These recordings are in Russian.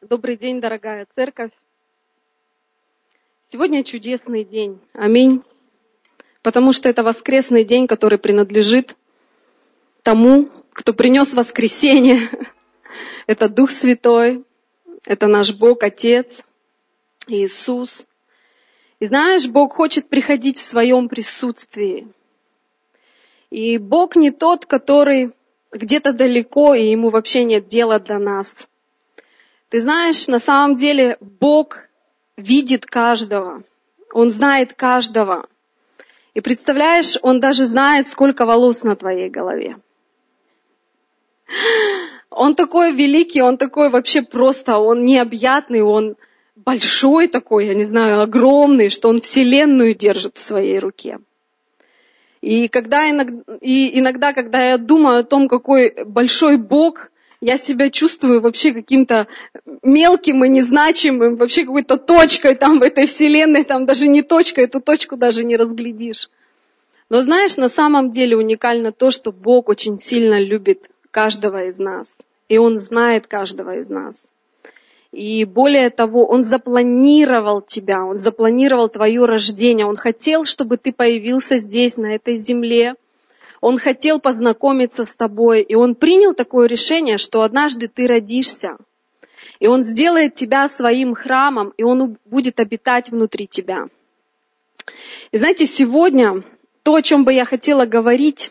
Добрый день, дорогая церковь. Сегодня чудесный день. Аминь. Потому что это воскресный день, который принадлежит тому, кто принес воскресение. Это Дух Святой, это наш Бог, Отец, Иисус. И знаешь, Бог хочет приходить в своем присутствии. И Бог не тот, который где-то далеко, и ему вообще нет дела до нас. Ты знаешь, на самом деле Бог видит каждого. Он знает каждого. И представляешь, Он даже знает, сколько волос на твоей голове. Он такой великий, он такой вообще просто, он необъятный, он большой такой, я не знаю, огромный, что он вселенную держит в своей руке. И, когда иногда, и иногда, когда я думаю о том, какой большой Бог, я себя чувствую вообще каким-то мелким и незначимым, вообще какой-то точкой там в этой вселенной, там даже не точкой, эту точку даже не разглядишь. Но знаешь, на самом деле уникально то, что Бог очень сильно любит каждого из нас. И Он знает каждого из нас. И более того, Он запланировал тебя, Он запланировал твое рождение. Он хотел, чтобы ты появился здесь, на этой земле. Он хотел познакомиться с тобой, и он принял такое решение, что однажды ты родишься, и он сделает тебя своим храмом, и он будет обитать внутри тебя. И знаете, сегодня то, о чем бы я хотела говорить,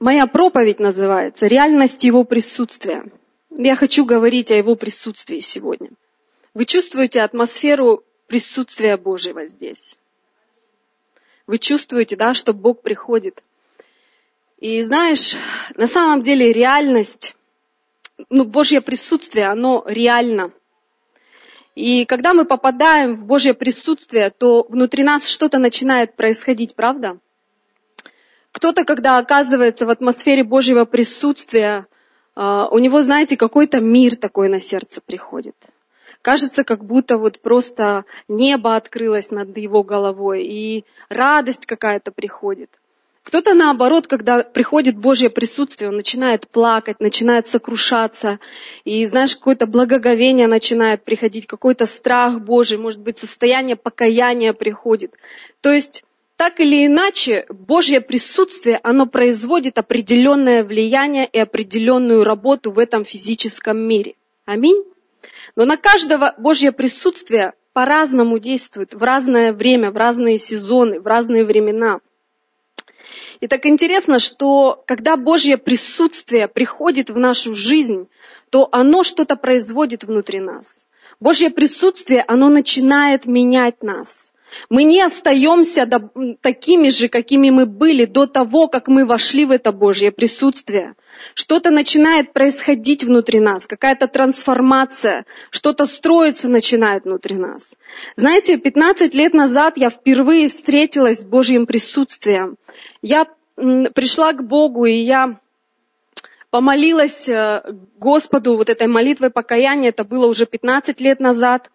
моя проповедь называется «Реальность Его присутствия». Я хочу говорить о Его присутствии сегодня. Вы чувствуете атмосферу присутствия Божьего здесь? Вы чувствуете, да, что Бог приходит. И знаешь, на самом деле реальность, ну, Божье присутствие, оно реально. И когда мы попадаем в Божье присутствие, то внутри нас что-то начинает происходить, правда? Кто-то, когда оказывается в атмосфере Божьего присутствия, а, у него, знаете, какой-то мир такой на сердце приходит. Кажется, как будто вот просто небо открылось над его головой, и радость какая-то приходит. Кто-то наоборот, когда приходит Божье присутствие, он начинает плакать, начинает сокрушаться, и знаешь, какое-то благоговение начинает приходить, какой-то страх Божий, может быть, состояние покаяния приходит. То есть так или иначе, Божье присутствие, оно производит определенное влияние и определенную работу в этом физическом мире. Аминь. Но на каждого Божье присутствие по-разному действует в разное время, в разные сезоны, в разные времена. И так интересно, что когда Божье присутствие приходит в нашу жизнь, то оно что-то производит внутри нас. Божье присутствие, оно начинает менять нас. Мы не остаемся такими же, какими мы были до того, как мы вошли в это Божье присутствие. Что-то начинает происходить внутри нас, какая-то трансформация, что-то строиться начинает внутри нас. Знаете, 15 лет назад я впервые встретилась с Божьим присутствием. Я пришла к Богу, и я помолилась э, Господу вот этой молитвой покаяния, это было уже 15 лет назад.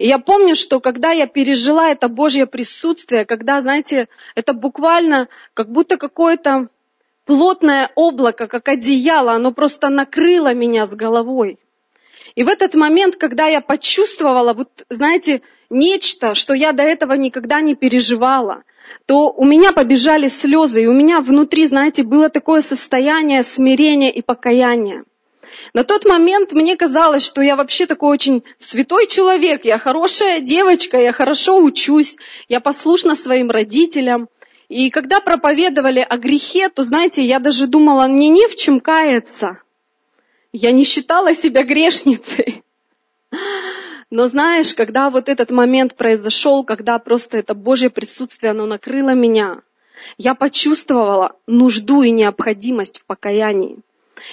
И я помню, что когда я пережила это Божье присутствие, когда, знаете, это буквально как будто какое-то плотное облако, как одеяло, оно просто накрыло меня с головой. И в этот момент, когда я почувствовала, вот, знаете, нечто, что я до этого никогда не переживала, то у меня побежали слезы, и у меня внутри, знаете, было такое состояние смирения и покаяния. На тот момент мне казалось, что я вообще такой очень святой человек, я хорошая девочка, я хорошо учусь, я послушна своим родителям. И когда проповедовали о грехе, то, знаете, я даже думала, мне не в чем каяться. Я не считала себя грешницей. Но знаешь, когда вот этот момент произошел, когда просто это Божье присутствие, оно накрыло меня, я почувствовала нужду и необходимость в покаянии.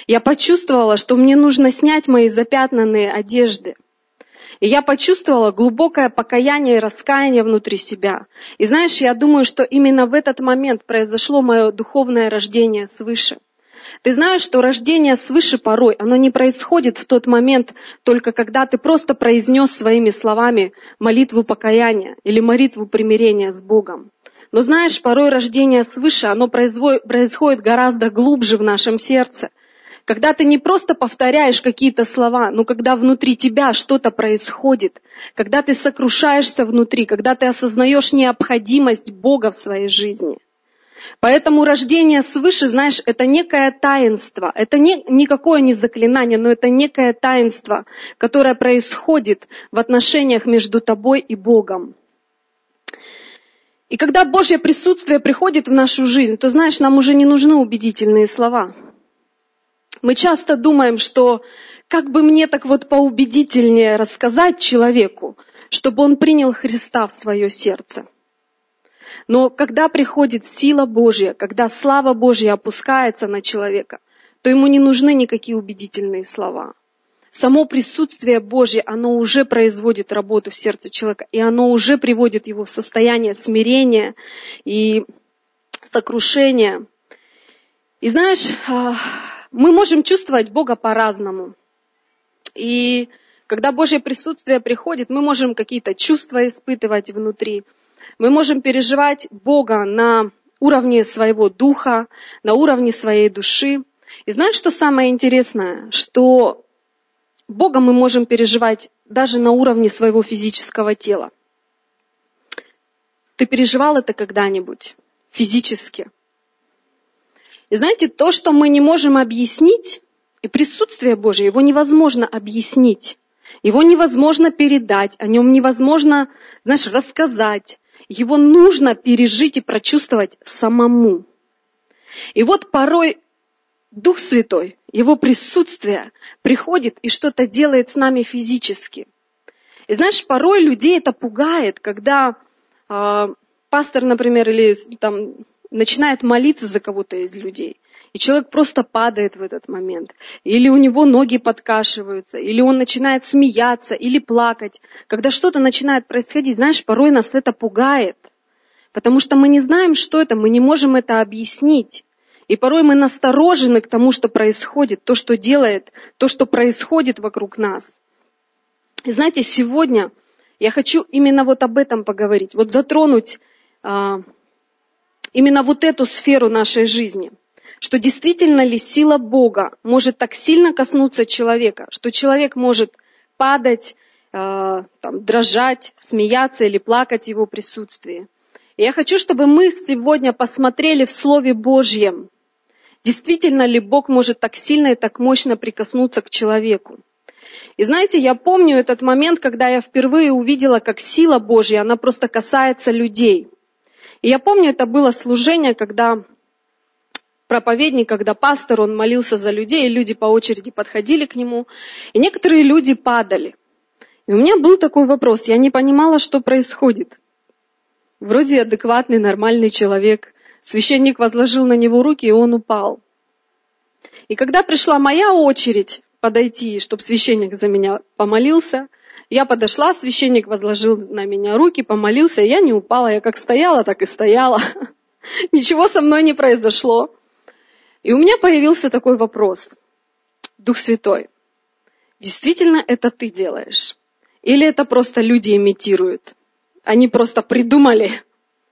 Я почувствовала, что мне нужно снять мои запятнанные одежды. И я почувствовала глубокое покаяние и раскаяние внутри себя. И знаешь, я думаю, что именно в этот момент произошло мое духовное рождение свыше. Ты знаешь, что рождение свыше порой, оно не происходит в тот момент, только когда ты просто произнес своими словами молитву покаяния или молитву примирения с Богом. Но знаешь, порой рождение свыше, оно происходит гораздо глубже в нашем сердце. Когда ты не просто повторяешь какие-то слова, но когда внутри тебя что-то происходит, когда ты сокрушаешься внутри, когда ты осознаешь необходимость Бога в своей жизни. Поэтому рождение свыше, знаешь, это некое таинство. Это не, никакое не заклинание, но это некое таинство, которое происходит в отношениях между тобой и Богом. И когда Божье присутствие приходит в нашу жизнь, то, знаешь, нам уже не нужны убедительные слова. Мы часто думаем, что как бы мне так вот поубедительнее рассказать человеку, чтобы он принял Христа в свое сердце. Но когда приходит сила Божья, когда слава Божья опускается на человека, то ему не нужны никакие убедительные слова само присутствие Божье, оно уже производит работу в сердце человека, и оно уже приводит его в состояние смирения и сокрушения. И знаешь, а, мы можем чувствовать Бога по-разному. И когда Божье присутствие приходит, мы можем какие-то чувства испытывать внутри. Мы можем переживать Бога на уровне своего духа, на уровне своей души. И знаешь, что самое интересное? Что Бога мы можем переживать даже на уровне своего физического тела. Ты переживал это когда-нибудь физически? И знаете, то, что мы не можем объяснить, и присутствие Божие, его невозможно объяснить, его невозможно передать, о нем невозможно, знаешь, рассказать. Его нужно пережить и прочувствовать самому. И вот порой Дух Святой, Его присутствие приходит и что-то делает с нами физически. И знаешь, порой людей это пугает, когда э, пастор, например, или там начинает молиться за кого-то из людей, и человек просто падает в этот момент, или у него ноги подкашиваются, или он начинает смеяться, или плакать. Когда что-то начинает происходить, знаешь, порой нас это пугает, потому что мы не знаем, что это, мы не можем это объяснить. И порой мы насторожены к тому, что происходит, то, что делает, то, что происходит вокруг нас. И знаете, сегодня я хочу именно вот об этом поговорить, вот затронуть а, именно вот эту сферу нашей жизни. Что действительно ли сила Бога может так сильно коснуться человека, что человек может падать, а, там, дрожать, смеяться или плакать в его присутствии. И я хочу, чтобы мы сегодня посмотрели в Слове Божьем, Действительно ли Бог может так сильно и так мощно прикоснуться к человеку? И знаете, я помню этот момент, когда я впервые увидела, как сила Божья, она просто касается людей. И я помню, это было служение, когда проповедник, когда пастор, он молился за людей, и люди по очереди подходили к нему, и некоторые люди падали. И у меня был такой вопрос, я не понимала, что происходит. Вроде адекватный, нормальный человек, Священник возложил на него руки, и он упал. И когда пришла моя очередь подойти, чтобы священник за меня помолился, я подошла, священник возложил на меня руки, помолился, я не упала. Я как стояла, так и стояла. Ничего со мной не произошло. И у меня появился такой вопрос. Дух Святой, действительно это ты делаешь? Или это просто люди имитируют? Они просто придумали.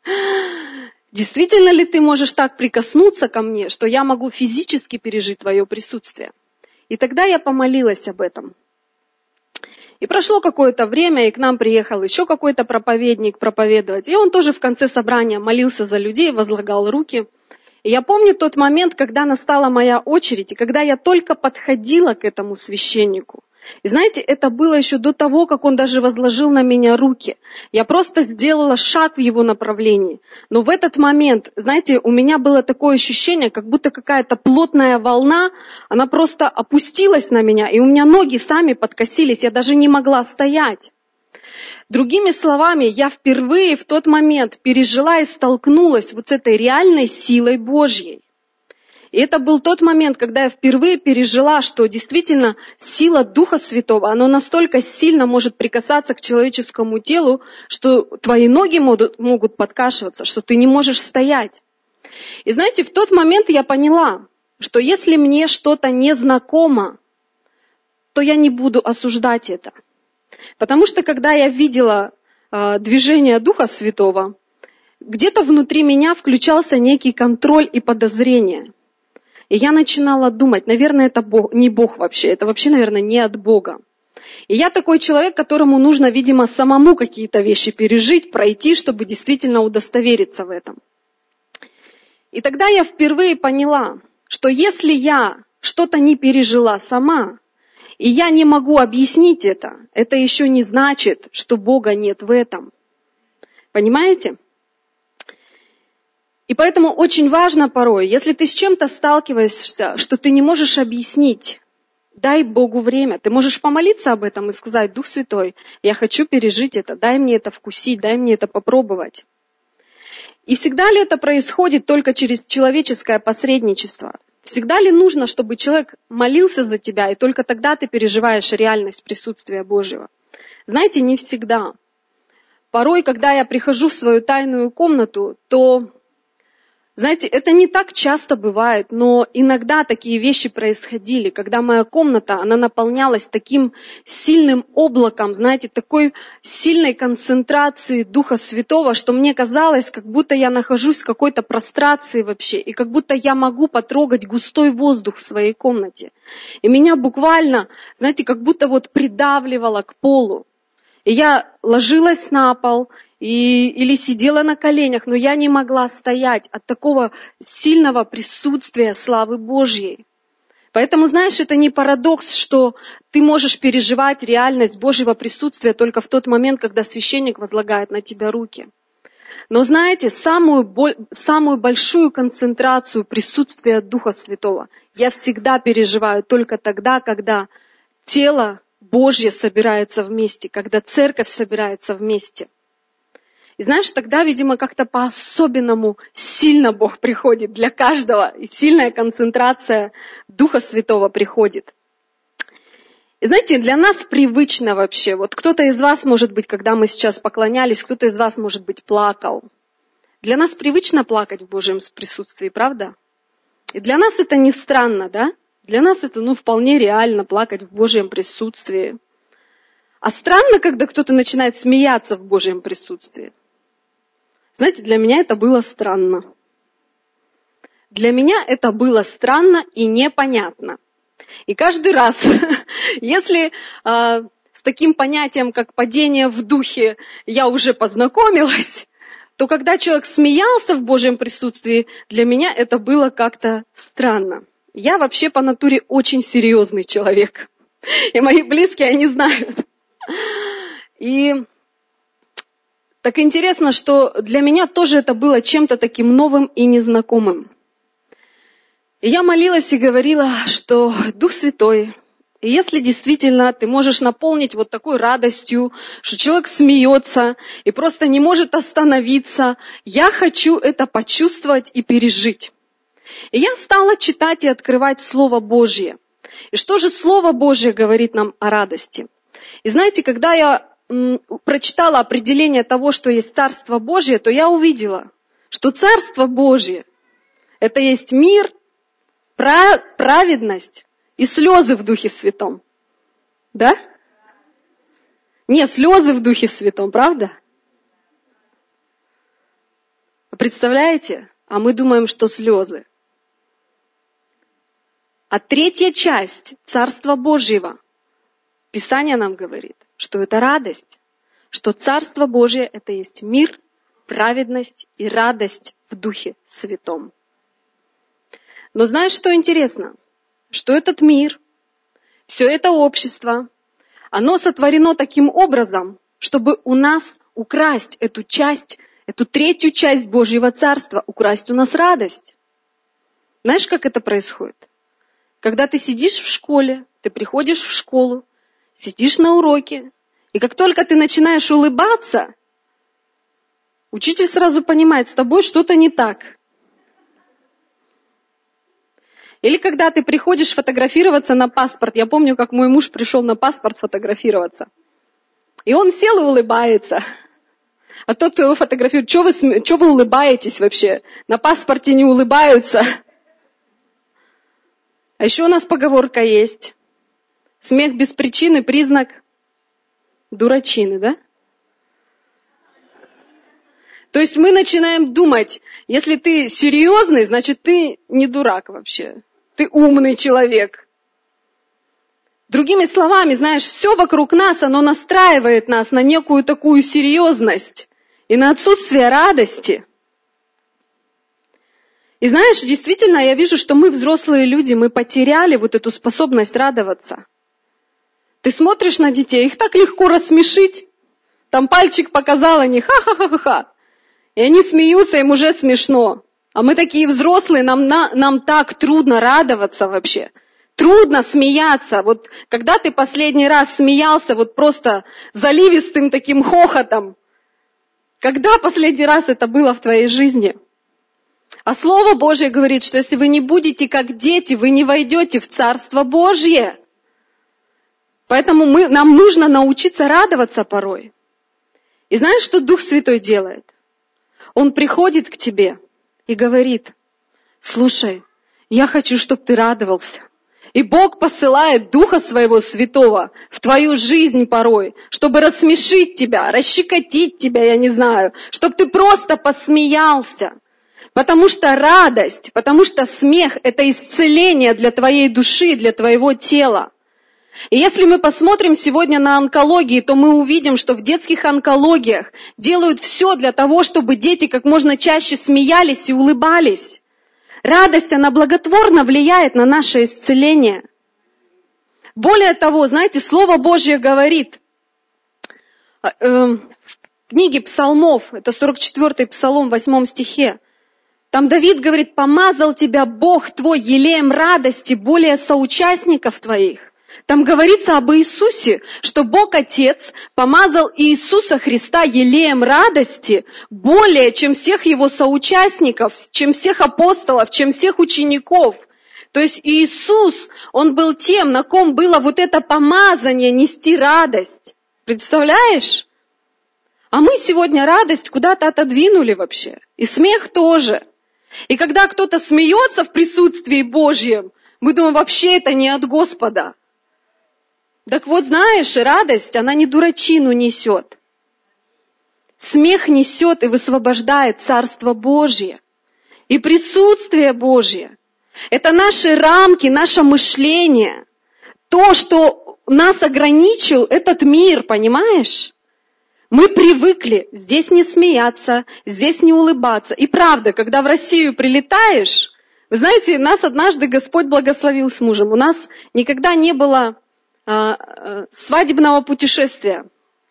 Действительно ли ты можешь так прикоснуться ко мне, что я могу физически пережить твое присутствие? И тогда я помолилась об этом. И прошло какое-то время, и к нам приехал еще какой-то проповедник проповедовать. И он тоже в конце собрания молился за людей, возлагал руки. И я помню тот момент, когда настала моя очередь, и когда я только подходила к этому священнику. И знаете, это было еще до того, как он даже возложил на меня руки. Я просто сделала шаг в его направлении. Но в этот момент, знаете, у меня было такое ощущение, как будто какая-то плотная волна, она просто опустилась на меня, и у меня ноги сами подкосились, я даже не могла стоять. Другими словами, я впервые в тот момент пережила и столкнулась вот с этой реальной силой Божьей. И это был тот момент, когда я впервые пережила, что действительно сила Духа Святого, она настолько сильно может прикасаться к человеческому телу, что твои ноги могут, могут подкашиваться, что ты не можешь стоять. И знаете, в тот момент я поняла, что если мне что-то не знакомо, то я не буду осуждать это. Потому что когда я видела э, движение Духа Святого, где-то внутри меня включался некий контроль и подозрение. И я начинала думать, наверное, это Бог, не Бог вообще, это вообще, наверное, не от Бога. И я такой человек, которому нужно, видимо, самому какие-то вещи пережить, пройти, чтобы действительно удостовериться в этом. И тогда я впервые поняла, что если я что-то не пережила сама, и я не могу объяснить это, это еще не значит, что Бога нет в этом. Понимаете? И поэтому очень важно порой, если ты с чем-то сталкиваешься, что ты не можешь объяснить, дай Богу время. Ты можешь помолиться об этом и сказать, Дух Святой, я хочу пережить это, дай мне это вкусить, дай мне это попробовать. И всегда ли это происходит только через человеческое посредничество? Всегда ли нужно, чтобы человек молился за тебя, и только тогда ты переживаешь реальность присутствия Божьего? Знаете, не всегда. Порой, когда я прихожу в свою тайную комнату, то знаете, это не так часто бывает, но иногда такие вещи происходили, когда моя комната, она наполнялась таким сильным облаком, знаете, такой сильной концентрацией Духа Святого, что мне казалось, как будто я нахожусь в какой-то прострации вообще, и как будто я могу потрогать густой воздух в своей комнате. И меня буквально, знаете, как будто вот придавливало к полу. И я ложилась на пол, и, или сидела на коленях, но я не могла стоять от такого сильного присутствия славы Божьей. Поэтому, знаешь, это не парадокс, что ты можешь переживать реальность Божьего присутствия только в тот момент, когда священник возлагает на тебя руки. Но знаете, самую, самую большую концентрацию присутствия Духа Святого я всегда переживаю только тогда, когда тело Божье собирается вместе, когда церковь собирается вместе. И знаешь, тогда, видимо, как-то по-особенному сильно Бог приходит для каждого, и сильная концентрация Духа Святого приходит. И знаете, для нас привычно вообще, вот кто-то из вас, может быть, когда мы сейчас поклонялись, кто-то из вас, может быть, плакал. Для нас привычно плакать в Божьем присутствии, правда? И для нас это не странно, да? Для нас это, ну, вполне реально плакать в Божьем присутствии. А странно, когда кто-то начинает смеяться в Божьем присутствии. Знаете, для меня это было странно. Для меня это было странно и непонятно. И каждый раз, если э, с таким понятием, как падение в духе, я уже познакомилась, то когда человек смеялся в Божьем присутствии, для меня это было как-то странно. Я вообще по натуре очень серьезный человек. И мои близкие, они знают. И так интересно, что для меня тоже это было чем-то таким новым и незнакомым. И я молилась и говорила, что Дух Святой, если действительно ты можешь наполнить вот такой радостью, что человек смеется и просто не может остановиться, я хочу это почувствовать и пережить. И я стала читать и открывать Слово Божье. И что же Слово Божье говорит нам о радости? И знаете, когда я прочитала определение того, что есть Царство Божье, то я увидела, что Царство Божье – это есть мир, праведность и слезы в Духе Святом. Да? Нет, слезы в Духе Святом, правда? Представляете? А мы думаем, что слезы. А третья часть Царства Божьего, Писание нам говорит, что это радость, что Царство Божье – это есть мир, праведность и радость в Духе Святом. Но знаешь, что интересно? Что этот мир, все это общество, оно сотворено таким образом, чтобы у нас украсть эту часть, эту третью часть Божьего Царства, украсть у нас радость. Знаешь, как это происходит? Когда ты сидишь в школе, ты приходишь в школу, сидишь на уроке, и как только ты начинаешь улыбаться, учитель сразу понимает, с тобой что-то не так. Или когда ты приходишь фотографироваться на паспорт. Я помню, как мой муж пришел на паспорт фотографироваться. И он сел и улыбается. А тот, кто его фотографирует, что вы, что вы улыбаетесь вообще? На паспорте не улыбаются. А еще у нас поговорка есть. Смех без причины – признак дурачины, да? То есть мы начинаем думать, если ты серьезный, значит ты не дурак вообще. ты умный человек. Другими словами, знаешь, все вокруг нас, оно настраивает нас на некую такую серьезность и на отсутствие радости. И знаешь, действительно, я вижу, что мы взрослые люди, мы потеряли вот эту способность радоваться. Ты смотришь на детей, их так легко рассмешить. Там пальчик показал, они ха-ха-ха-ха. И они смеются, им уже смешно. А мы такие взрослые, нам, на, нам так трудно радоваться вообще. Трудно смеяться. Вот когда ты последний раз смеялся вот просто заливистым таким хохотом, когда последний раз это было в твоей жизни? А Слово Божье говорит, что если вы не будете как дети, вы не войдете в Царство Божье. Поэтому мы, нам нужно научиться радоваться порой. И знаешь, что Дух Святой делает? Он приходит к тебе и говорит, слушай, я хочу, чтобы ты радовался. И Бог посылает Духа Своего Святого в твою жизнь порой, чтобы рассмешить тебя, расщекотить тебя, я не знаю, чтобы ты просто посмеялся. Потому что радость, потому что смех – это исцеление для твоей души, для твоего тела. И если мы посмотрим сегодня на онкологии, то мы увидим, что в детских онкологиях делают все для того, чтобы дети как можно чаще смеялись и улыбались. Радость, она благотворно влияет на наше исцеление. Более того, знаете, Слово Божье говорит э, в книге Псалмов, это 44-й Псалом, 8 стихе, там Давид говорит, помазал тебя Бог твой елеем радости более соучастников твоих. Там говорится об Иисусе, что Бог Отец помазал Иисуса Христа елеем радости более, чем всех его соучастников, чем всех апостолов, чем всех учеников. То есть Иисус, Он был тем, на ком было вот это помазание нести радость. Представляешь? А мы сегодня радость куда-то отодвинули вообще. И смех тоже. И когда кто-то смеется в присутствии Божьем, мы думаем, вообще это не от Господа. Так вот, знаешь, радость, она не дурачину несет. Смех несет и высвобождает Царство Божье. И присутствие Божье. Это наши рамки, наше мышление. То, что нас ограничил этот мир, понимаешь? Мы привыкли здесь не смеяться, здесь не улыбаться. И правда, когда в Россию прилетаешь, вы знаете, нас однажды Господь благословил с мужем. У нас никогда не было свадебного путешествия.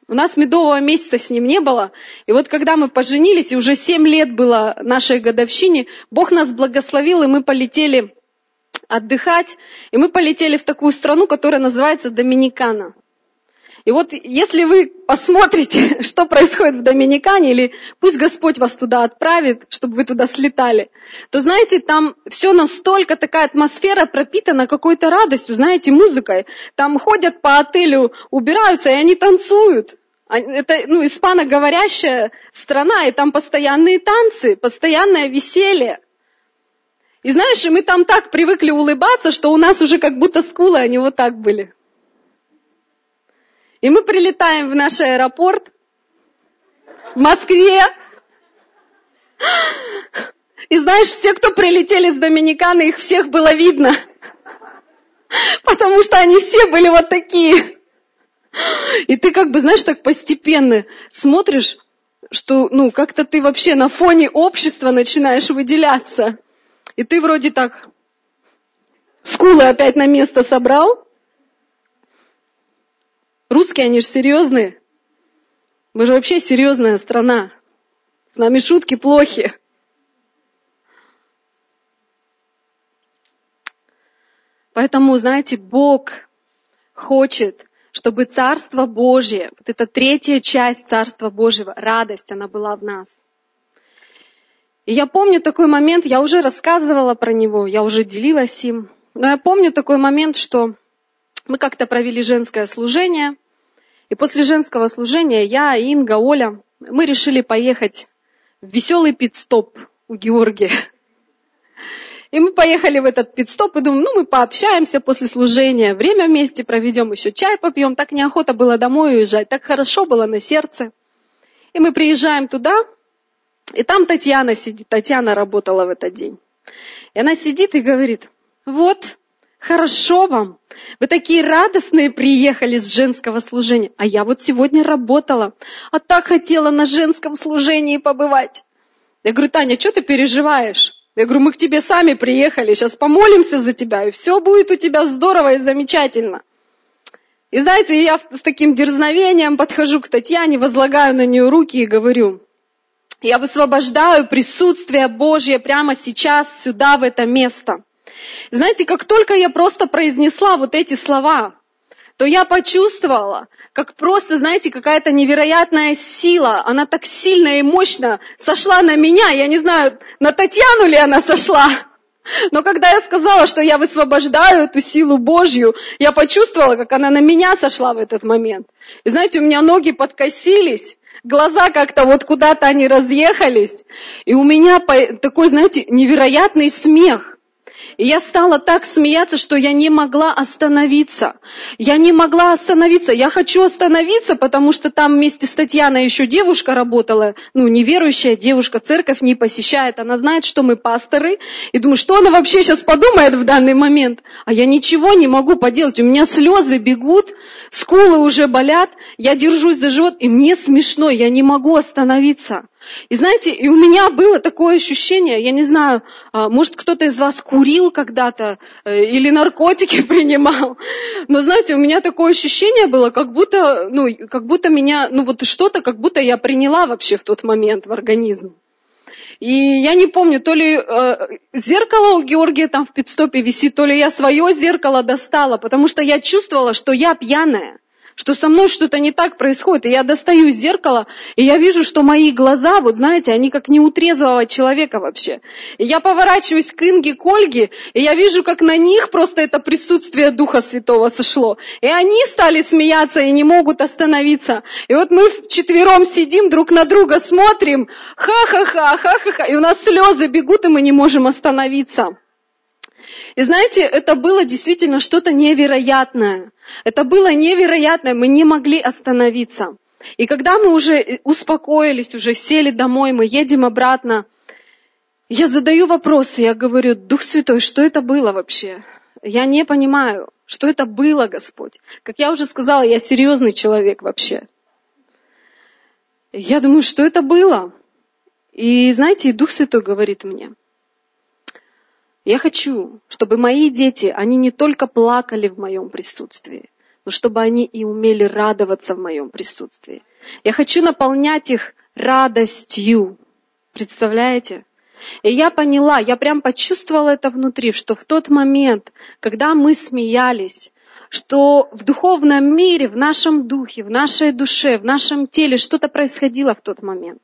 У нас медового месяца с ним не было. И вот когда мы поженились, и уже семь лет было нашей годовщине, Бог нас благословил, и мы полетели отдыхать. И мы полетели в такую страну, которая называется Доминикана. И вот если вы посмотрите, что происходит в Доминикане, или пусть Господь вас туда отправит, чтобы вы туда слетали, то знаете, там все настолько такая атмосфера пропитана какой-то радостью, знаете, музыкой. Там ходят по отелю, убираются, и они танцуют. Это ну, испаноговорящая страна, и там постоянные танцы, постоянное веселье. И знаешь, мы там так привыкли улыбаться, что у нас уже как будто скулы, они вот так были. И мы прилетаем в наш аэропорт в Москве. И знаешь, все, кто прилетели с Доминиканы, их всех было видно. Потому что они все были вот такие. И ты как бы, знаешь, так постепенно смотришь, что, ну, как-то ты вообще на фоне общества начинаешь выделяться. И ты вроде так скулы опять на место собрал, Русские, они же серьезные. Мы же вообще серьезная страна. С нами шутки плохи. Поэтому, знаете, Бог хочет, чтобы Царство Божье, вот эта третья часть Царства Божьего, радость, она была в нас. И я помню такой момент, я уже рассказывала про него, я уже делилась им, но я помню такой момент, что мы как-то провели женское служение, и после женского служения я, Инга, Оля, мы решили поехать в веселый пит-стоп у Георгия. И мы поехали в этот пит-стоп и думаем, ну мы пообщаемся после служения, время вместе проведем, еще чай попьем. Так неохота было домой уезжать, так хорошо было на сердце. И мы приезжаем туда, и там Татьяна сидит, Татьяна работала в этот день. И она сидит и говорит, Вот, хорошо вам. Вы такие радостные приехали с женского служения. А я вот сегодня работала, а так хотела на женском служении побывать. Я говорю, Таня, что ты переживаешь? Я говорю, мы к тебе сами приехали, сейчас помолимся за тебя, и все будет у тебя здорово и замечательно. И знаете, я с таким дерзновением подхожу к Татьяне, возлагаю на нее руки и говорю, я высвобождаю присутствие Божье прямо сейчас сюда, в это место. Знаете, как только я просто произнесла вот эти слова, то я почувствовала, как просто, знаете, какая-то невероятная сила, она так сильно и мощно сошла на меня, я не знаю, на Татьяну ли она сошла, но когда я сказала, что я высвобождаю эту силу Божью, я почувствовала, как она на меня сошла в этот момент. И знаете, у меня ноги подкосились, глаза как-то вот куда-то они разъехались, и у меня такой, знаете, невероятный смех. И я стала так смеяться, что я не могла остановиться. Я не могла остановиться. Я хочу остановиться, потому что там вместе с Татьяной еще девушка работала, ну, неверующая девушка, церковь не посещает. Она знает, что мы пасторы. И думаю, что она вообще сейчас подумает в данный момент? А я ничего не могу поделать. У меня слезы бегут, скулы уже болят. Я держусь за живот, и мне смешно. Я не могу остановиться. И знаете, и у меня было такое ощущение, я не знаю, а, может кто-то из вас курил когда-то э, или наркотики принимал, но знаете, у меня такое ощущение было, как будто, ну, как будто меня, ну вот что-то, как будто я приняла вообще в тот момент в организм. И я не помню, то ли э, зеркало у Георгия там в пидстопе висит, то ли я свое зеркало достала, потому что я чувствовала, что я пьяная что со мной что-то не так происходит. И я достаю зеркало, и я вижу, что мои глаза, вот знаете, они как неутрезвого человека вообще. И я поворачиваюсь к Инге, к Ольге, и я вижу, как на них просто это присутствие Духа Святого сошло. И они стали смеяться и не могут остановиться. И вот мы вчетвером сидим, друг на друга смотрим, ха-ха-ха, ха-ха-ха, и у нас слезы бегут, и мы не можем остановиться. И знаете, это было действительно что-то невероятное. Это было невероятное, мы не могли остановиться. И когда мы уже успокоились, уже сели домой, мы едем обратно, я задаю вопросы, я говорю, Дух Святой, что это было вообще? Я не понимаю, что это было, Господь. Как я уже сказала, я серьезный человек вообще. Я думаю, что это было? И знаете, Дух Святой говорит мне – я хочу, чтобы мои дети, они не только плакали в моем присутствии, но чтобы они и умели радоваться в моем присутствии. Я хочу наполнять их радостью. Представляете? И я поняла, я прям почувствовала это внутри, что в тот момент, когда мы смеялись, что в духовном мире, в нашем духе, в нашей душе, в нашем теле что-то происходило в тот момент.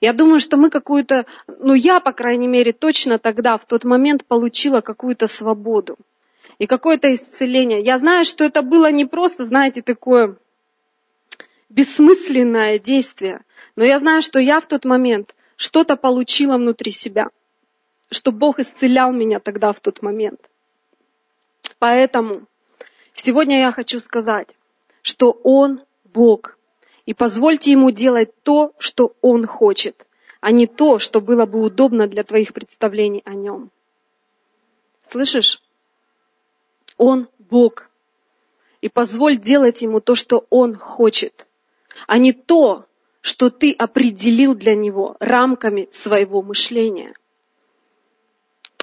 Я думаю, что мы какую-то, ну я, по крайней мере, точно тогда, в тот момент получила какую-то свободу и какое-то исцеление. Я знаю, что это было не просто, знаете, такое бессмысленное действие, но я знаю, что я в тот момент что-то получила внутри себя, что Бог исцелял меня тогда в тот момент. Поэтому сегодня я хочу сказать, что Он Бог – и позвольте ему делать то, что он хочет, а не то, что было бы удобно для твоих представлений о нем. Слышишь? Он Бог. И позволь делать ему то, что он хочет, а не то, что ты определил для него рамками своего мышления.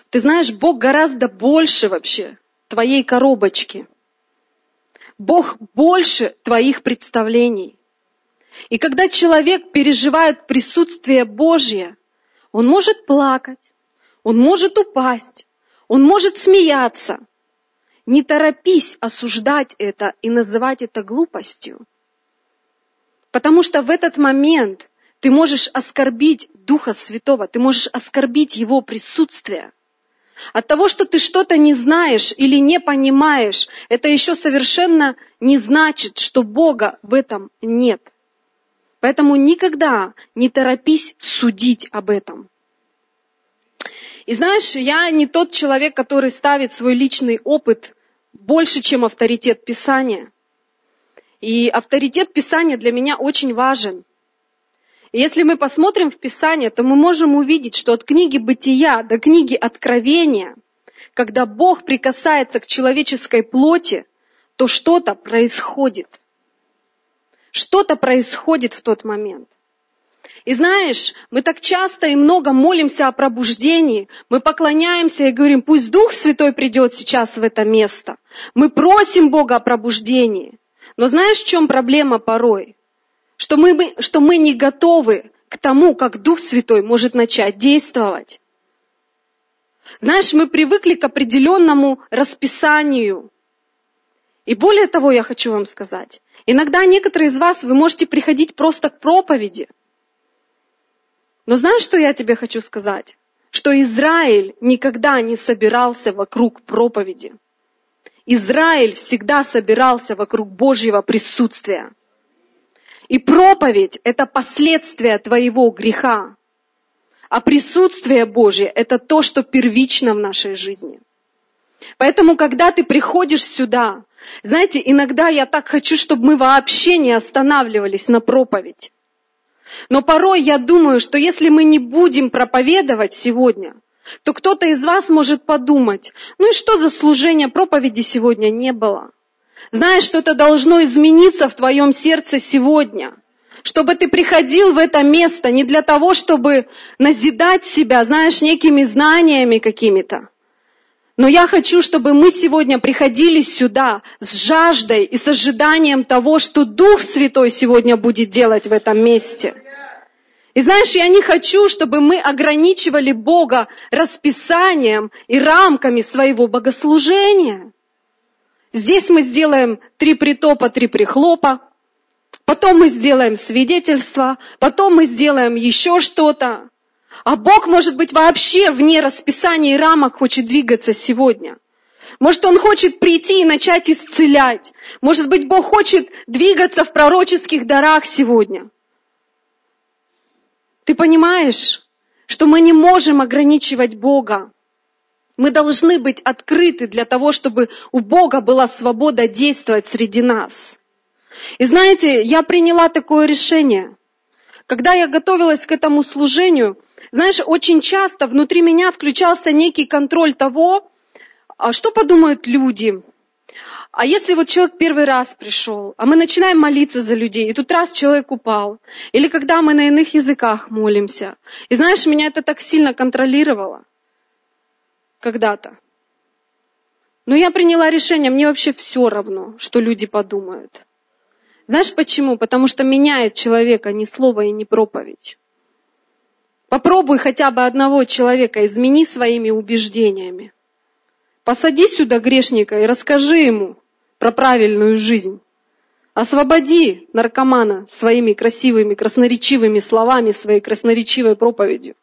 Ты знаешь, Бог гораздо больше вообще твоей коробочки. Бог больше твоих представлений. И когда человек переживает присутствие Божье, он может плакать, он может упасть, он может смеяться. Не торопись осуждать это и называть это глупостью. Потому что в этот момент ты можешь оскорбить Духа Святого, ты можешь оскорбить Его присутствие. От того, что ты что-то не знаешь или не понимаешь, это еще совершенно не значит, что Бога в этом нет. Поэтому никогда не торопись судить об этом. И знаешь, я не тот человек, который ставит свой личный опыт больше, чем авторитет Писания. И авторитет Писания для меня очень важен. И если мы посмотрим в Писание, то мы можем увидеть, что от книги Бытия до книги Откровения когда Бог прикасается к человеческой плоти, то что-то происходит. Что-то происходит в тот момент. И знаешь, мы так часто и много молимся о пробуждении, мы поклоняемся и говорим, пусть Дух Святой придет сейчас в это место. Мы просим Бога о пробуждении. Но знаешь, в чем проблема порой? Что мы, что мы не готовы к тому, как Дух Святой может начать действовать. Знаешь, мы привыкли к определенному расписанию. И более того, я хочу вам сказать, иногда некоторые из вас, вы можете приходить просто к проповеди. Но знаешь, что я тебе хочу сказать? Что Израиль никогда не собирался вокруг проповеди. Израиль всегда собирался вокруг Божьего присутствия. И проповедь – это последствия твоего греха. А присутствие Божье – это то, что первично в нашей жизни. Поэтому, когда ты приходишь сюда, знаете, иногда я так хочу, чтобы мы вообще не останавливались на проповедь. Но порой я думаю, что если мы не будем проповедовать сегодня, то кто-то из вас может подумать, ну и что за служение проповеди сегодня не было? Знаешь, что-то должно измениться в твоем сердце сегодня, чтобы ты приходил в это место не для того, чтобы назидать себя, знаешь, некими знаниями какими-то. Но я хочу, чтобы мы сегодня приходили сюда с жаждой и с ожиданием того, что Дух Святой сегодня будет делать в этом месте. И знаешь, я не хочу, чтобы мы ограничивали Бога расписанием и рамками своего богослужения. Здесь мы сделаем три притопа, три прихлопа, потом мы сделаем свидетельство, потом мы сделаем еще что-то. А Бог, может быть, вообще вне расписания и рамок хочет двигаться сегодня. Может, Он хочет прийти и начать исцелять. Может быть, Бог хочет двигаться в пророческих дарах сегодня. Ты понимаешь, что мы не можем ограничивать Бога. Мы должны быть открыты для того, чтобы у Бога была свобода действовать среди нас. И знаете, я приняла такое решение. Когда я готовилась к этому служению, знаешь, очень часто внутри меня включался некий контроль того, а что подумают люди. А если вот человек первый раз пришел, а мы начинаем молиться за людей, и тут раз человек упал, или когда мы на иных языках молимся. И знаешь, меня это так сильно контролировало когда-то. Но я приняла решение, мне вообще все равно, что люди подумают. Знаешь почему? Потому что меняет человека не слово и не проповедь. Попробуй хотя бы одного человека, измени своими убеждениями. Посади сюда грешника и расскажи ему про правильную жизнь. Освободи наркомана своими красивыми, красноречивыми словами, своей красноречивой проповедью.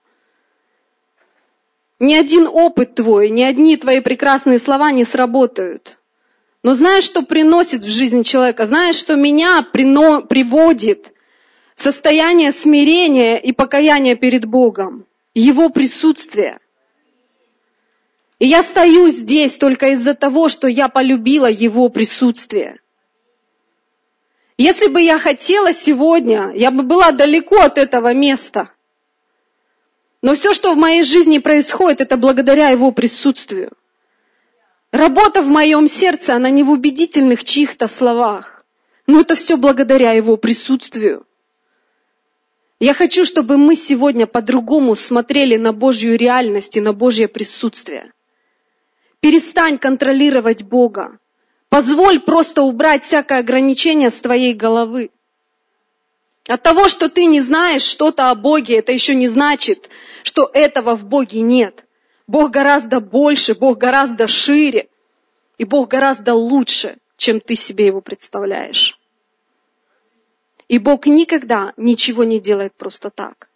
Ни один опыт твой, ни одни твои прекрасные слова не сработают. Но знаешь, что приносит в жизнь человека? Знаешь, что меня прино, приводит состояние смирения и покаяния перед Богом? Его присутствие. И я стою здесь только из-за того, что я полюбила Его присутствие. Если бы я хотела сегодня, я бы была далеко от этого места. Но все, что в моей жизни происходит, это благодаря Его присутствию. Работа в моем сердце, она не в убедительных чьих-то словах. Но это все благодаря Его присутствию. Я хочу, чтобы мы сегодня по-другому смотрели на Божью реальность и на Божье присутствие. Перестань контролировать Бога. Позволь просто убрать всякое ограничение с твоей головы. От того, что ты не знаешь что-то о Боге, это еще не значит, что этого в Боге нет. Бог гораздо больше, Бог гораздо шире, и Бог гораздо лучше, чем ты себе его представляешь. И Бог никогда ничего не делает просто так.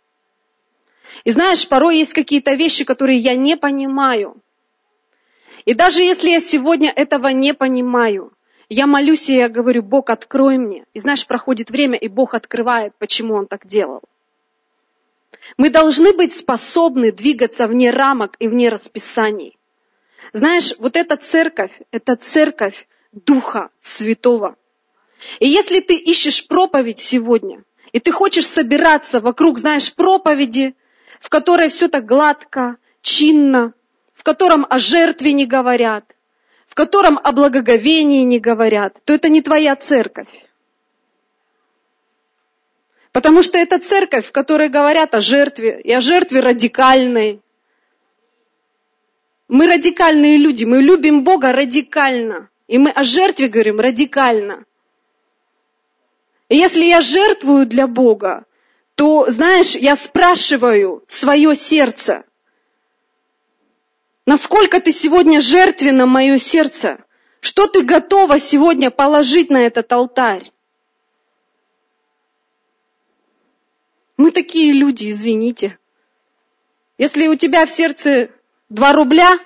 И знаешь, порой есть какие-то вещи, которые я не понимаю. И даже если я сегодня этого не понимаю, я молюсь, и я говорю, Бог, открой мне. И знаешь, проходит время, и Бог открывает, почему Он так делал. Мы должны быть способны двигаться вне рамок и вне расписаний. Знаешь, вот эта церковь, это церковь Духа Святого. И если ты ищешь проповедь сегодня, и ты хочешь собираться вокруг, знаешь, проповеди, в которой все так гладко, чинно, котором о жертве не говорят, в котором о благоговении не говорят, то это не твоя церковь. Потому что это церковь, в которой говорят о жертве, и о жертве радикальной. Мы радикальные люди, мы любим Бога радикально. И мы о жертве говорим радикально. Если я жертвую для Бога, то, знаешь, я спрашиваю свое сердце, насколько ты сегодня жертвенно мое сердце? Что ты готова сегодня положить на этот алтарь? Мы такие люди, извините. Если у тебя в сердце два рубля,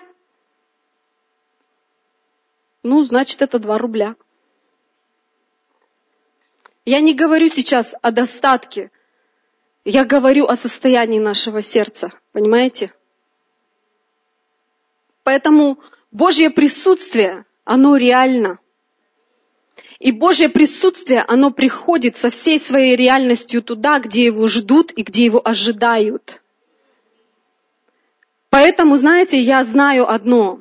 ну, значит, это два рубля. Я не говорю сейчас о достатке. Я говорю о состоянии нашего сердца. Понимаете? Поэтому Божье присутствие, оно реально. И Божье присутствие, оно приходит со всей своей реальностью туда, где его ждут и где его ожидают. Поэтому, знаете, я знаю одно,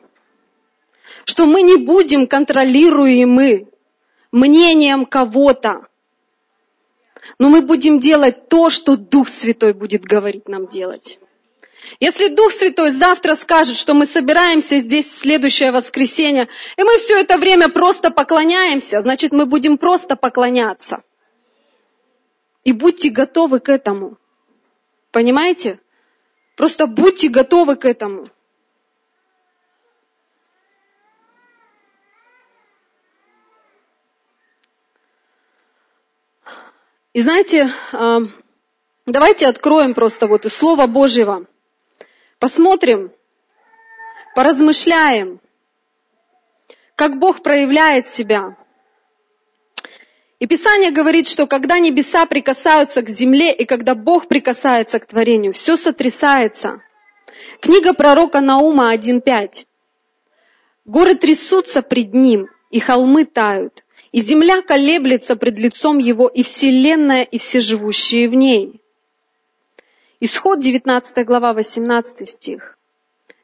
что мы не будем контролируемы мнением кого-то, но мы будем делать то, что Дух Святой будет говорить нам делать. Если Дух Святой завтра скажет, что мы собираемся здесь в следующее воскресенье, и мы все это время просто поклоняемся, значит мы будем просто поклоняться. И будьте готовы к этому. Понимаете? Просто будьте готовы к этому. И знаете, а, давайте откроем просто вот из Слова Божьего. Посмотрим, поразмышляем, как Бог проявляет себя. И Писание говорит, что когда небеса прикасаются к земле и когда Бог прикасается к творению, все сотрясается. Книга пророка Наума 1.5. Горы трясутся пред ним, и холмы тают, и земля колеблется пред лицом его, и вселенная, и все живущие в ней. Исход 19 глава 18 стих.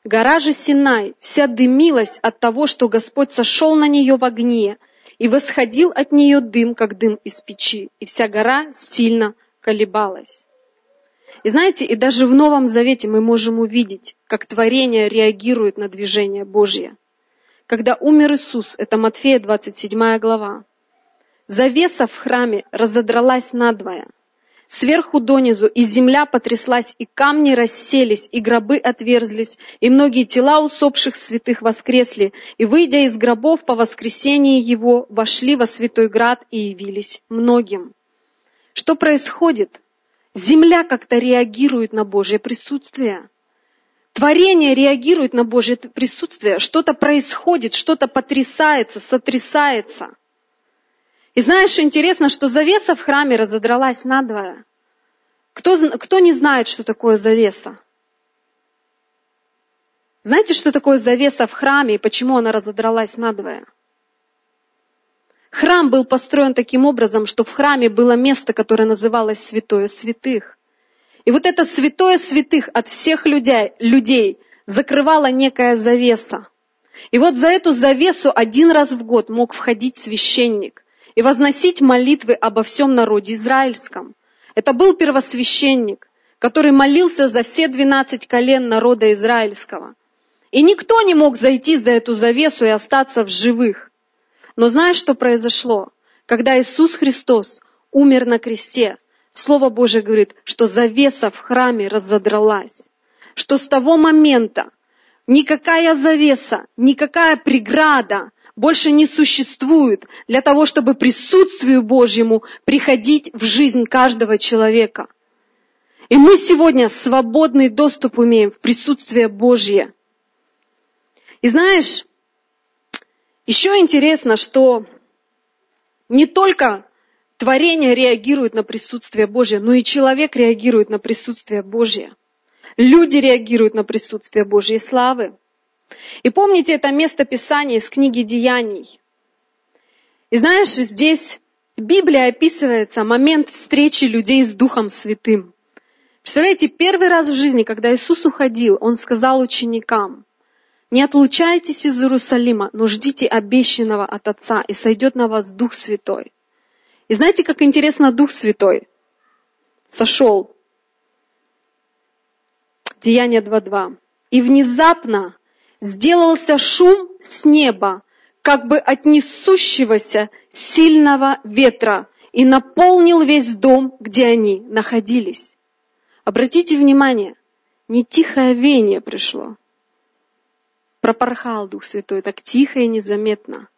Гора же Синай вся дымилась от того, что Господь сошел на нее в огне, и восходил от нее дым, как дым из печи, и вся гора сильно колебалась. И знаете, и даже в Новом Завете мы можем увидеть, как творение реагирует на движение Божье. Когда умер Иисус, это Матфея 27 глава, завеса в храме разодралась надвое – сверху донизу, и земля потряслась, и камни расселись, и гробы отверзлись, и многие тела усопших святых воскресли, и, выйдя из гробов по воскресении его, вошли во святой град и явились многим. Что происходит? Земля как-то реагирует на Божье присутствие. Творение реагирует на Божье присутствие. Что-то происходит, что-то потрясается, сотрясается – и знаешь, интересно, что завеса в храме разодралась надвое. Кто, кто не знает, что такое завеса? Знаете, что такое завеса в храме и почему она разодралась надвое? Храм был построен таким образом, что в храме было место, которое называлось Святое Святых. И вот это Святое Святых от всех людей, людей закрывала некая завеса. И вот за эту завесу один раз в год мог входить священник и возносить молитвы обо всем народе израильском. Это был первосвященник, который молился за все двенадцать колен народа израильского. И никто не мог зайти за эту завесу и остаться в живых. Но знаешь, что произошло? Когда Иисус Христос умер на кресте, Слово Божие говорит, что завеса в храме разодралась. Что с того момента никакая завеса, никакая преграда больше не существует для того, чтобы присутствию Божьему приходить в жизнь каждого человека. И мы сегодня свободный доступ имеем в присутствие Божье. И знаешь, еще интересно, что не только творение реагирует на присутствие Божье, но и человек реагирует на присутствие Божье. Люди реагируют на присутствие Божьей славы. И помните это место Писания из книги Деяний. И знаешь, здесь Библия описывается момент встречи людей с Духом Святым. Представляете, первый раз в жизни, когда Иисус уходил, Он сказал ученикам, Не отлучайтесь из Иерусалима, но ждите обещанного от Отца, и сойдет на вас Дух Святой. И знаете, как интересно Дух Святой сошел? Деяние 2.2. И внезапно сделался шум с неба, как бы от несущегося сильного ветра, и наполнил весь дом, где они находились. Обратите внимание, не тихое веяние пришло. Пропорхал Дух Святой так тихо и незаметно.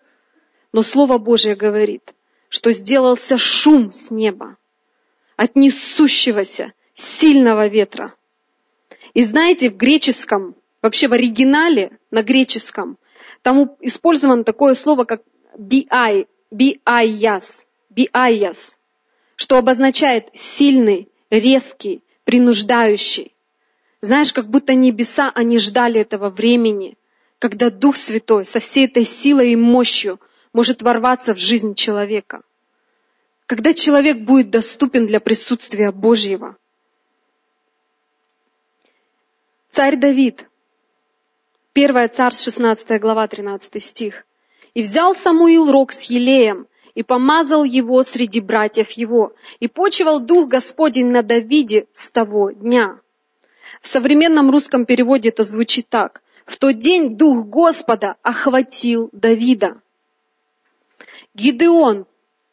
Но Слово Божье говорит, что сделался шум с неба от несущегося сильного ветра. И знаете, в греческом, вообще в оригинале на греческом, там использовано такое слово, как биай, биайяс, биайяс, что обозначает сильный, резкий, принуждающий. Знаешь, как будто небеса, они ждали этого времени, когда Дух Святой со всей этой силой и мощью может ворваться в жизнь человека. Когда человек будет доступен для присутствия Божьего. Царь Давид, 1 Царств, 16 глава, 13 стих. «И взял Самуил рог с елеем, и помазал его среди братьев его, и почивал Дух Господень на Давиде с того дня. В современном русском переводе это звучит так. В тот день Дух Господа охватил Давида. Гидеон,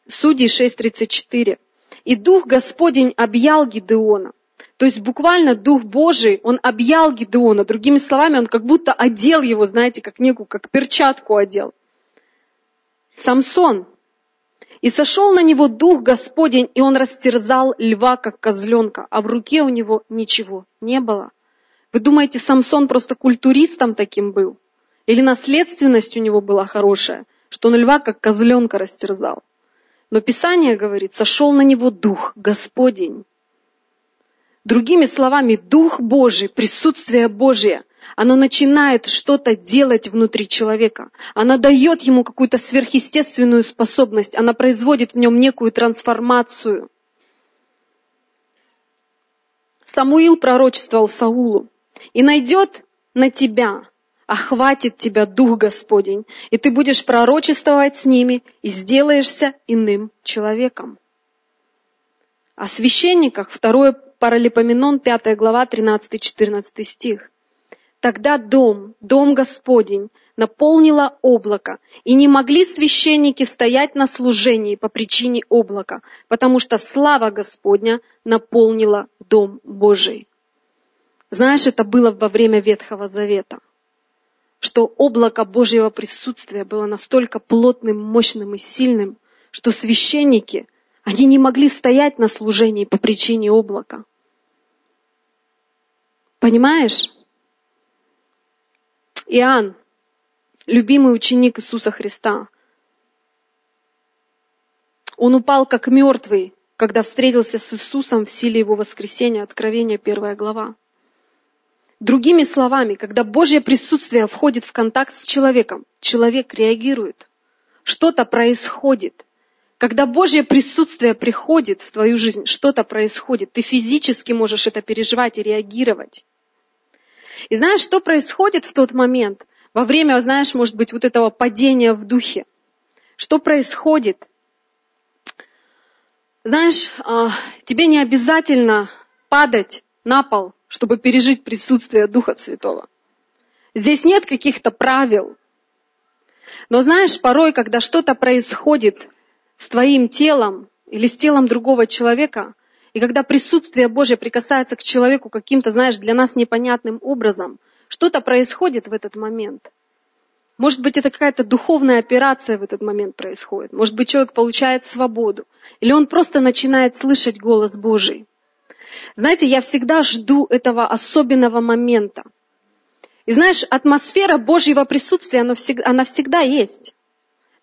Судей 6.34. И Дух Господень объял Гидеона. То есть буквально Дух Божий, он объял Гидеона. Другими словами, он как будто одел его, знаете, как некую, как перчатку одел. Самсон, и сошел на него дух Господень, и он растерзал льва, как козленка, а в руке у него ничего не было. Вы думаете, Самсон просто культуристом таким был? Или наследственность у него была хорошая, что он льва, как козленка, растерзал? Но Писание говорит, сошел на него дух Господень. Другими словами, Дух Божий, присутствие Божие – оно начинает что-то делать внутри человека. Она дает ему какую-то сверхъестественную способность. Она производит в нем некую трансформацию. Самуил пророчествовал Саулу. И найдет на тебя, охватит тебя Дух Господень, и ты будешь пророчествовать с ними и сделаешься иным человеком. О священниках, 2 Паралипоменон, 5 глава, 13-14 стих. Тогда дом, дом Господень, наполнило облако, и не могли священники стоять на служении по причине облака, потому что слава Господня наполнила дом Божий. Знаешь, это было во время Ветхого Завета, что облако Божьего присутствия было настолько плотным, мощным и сильным, что священники, они не могли стоять на служении по причине облака. Понимаешь? Иоанн, любимый ученик Иисуса Христа, он упал как мертвый, когда встретился с Иисусом в силе его воскресения, Откровения, первая глава. Другими словами, когда Божье присутствие входит в контакт с человеком, человек реагирует. Что-то происходит. Когда Божье присутствие приходит в твою жизнь, что-то происходит. Ты физически можешь это переживать и реагировать. И знаешь, что происходит в тот момент, во время, знаешь, может быть, вот этого падения в духе? Что происходит? Знаешь, а, тебе не обязательно падать на пол, чтобы пережить присутствие Духа Святого. Здесь нет каких-то правил. Но знаешь, порой, когда что-то происходит с твоим телом или с телом другого человека, и когда присутствие Божье прикасается к человеку каким-то, знаешь, для нас непонятным образом, что-то происходит в этот момент. Может быть, это какая-то духовная операция в этот момент происходит. Может быть, человек получает свободу. Или он просто начинает слышать голос Божий. Знаете, я всегда жду этого особенного момента. И знаешь, атмосфера Божьего присутствия, она всегда, она всегда есть.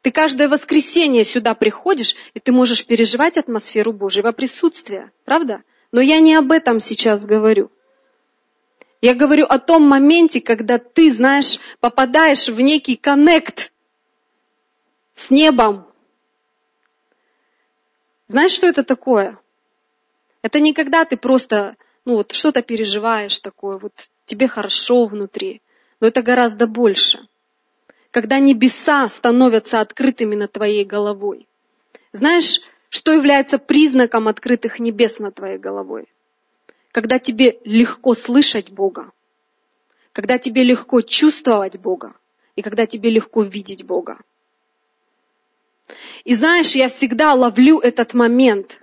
Ты каждое воскресенье сюда приходишь, и ты можешь переживать атмосферу Божьего присутствия. Правда? Но я не об этом сейчас говорю. Я говорю о том моменте, когда ты, знаешь, попадаешь в некий коннект с небом. Знаешь, что это такое? Это не когда ты просто, ну вот что-то переживаешь такое, вот тебе хорошо внутри. но это гораздо больше. Когда небеса становятся открытыми над твоей головой. Знаешь, что является признаком открытых небес над твоей головой? Когда тебе легко слышать Бога, когда тебе легко чувствовать Бога, и когда тебе легко видеть Бога. И знаешь, я всегда ловлю этот момент.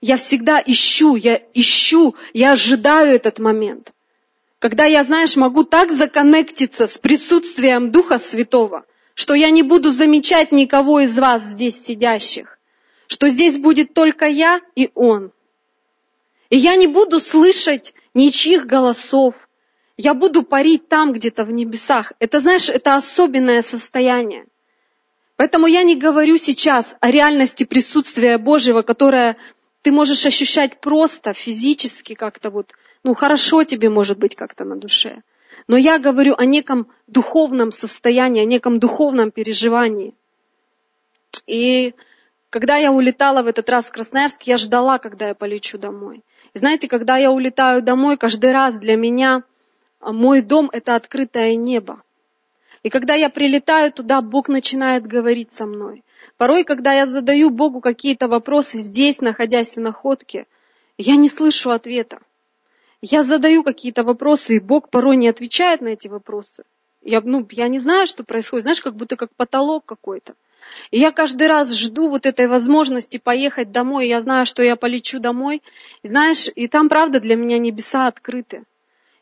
Я всегда ищу, я ищу, я ожидаю этот момент. Когда я, знаешь, могу так законнектиться с присутствием Духа Святого, что я не буду замечать никого из вас здесь сидящих, что здесь будет только я и Он. И я не буду слышать ничьих голосов, я буду парить там где-то в небесах. Это, знаешь, это особенное состояние. Поэтому я не говорю сейчас о реальности присутствия Божьего, которое ты можешь ощущать просто физически как-то вот, ну хорошо тебе может быть как-то на душе. Но я говорю о неком духовном состоянии, о неком духовном переживании. И когда я улетала в этот раз в Красноярск, я ждала, когда я полечу домой. И знаете, когда я улетаю домой, каждый раз для меня мой дом – это открытое небо. И когда я прилетаю туда, Бог начинает говорить со мной. Порой, когда я задаю Богу какие-то вопросы здесь, находясь в находке, я не слышу ответа. Я задаю какие-то вопросы, и Бог порой не отвечает на эти вопросы. Я, ну, я не знаю, что происходит. Знаешь, как будто как потолок какой-то. И я каждый раз жду вот этой возможности поехать домой. Я знаю, что я полечу домой. И знаешь, и там, правда, для меня небеса открыты.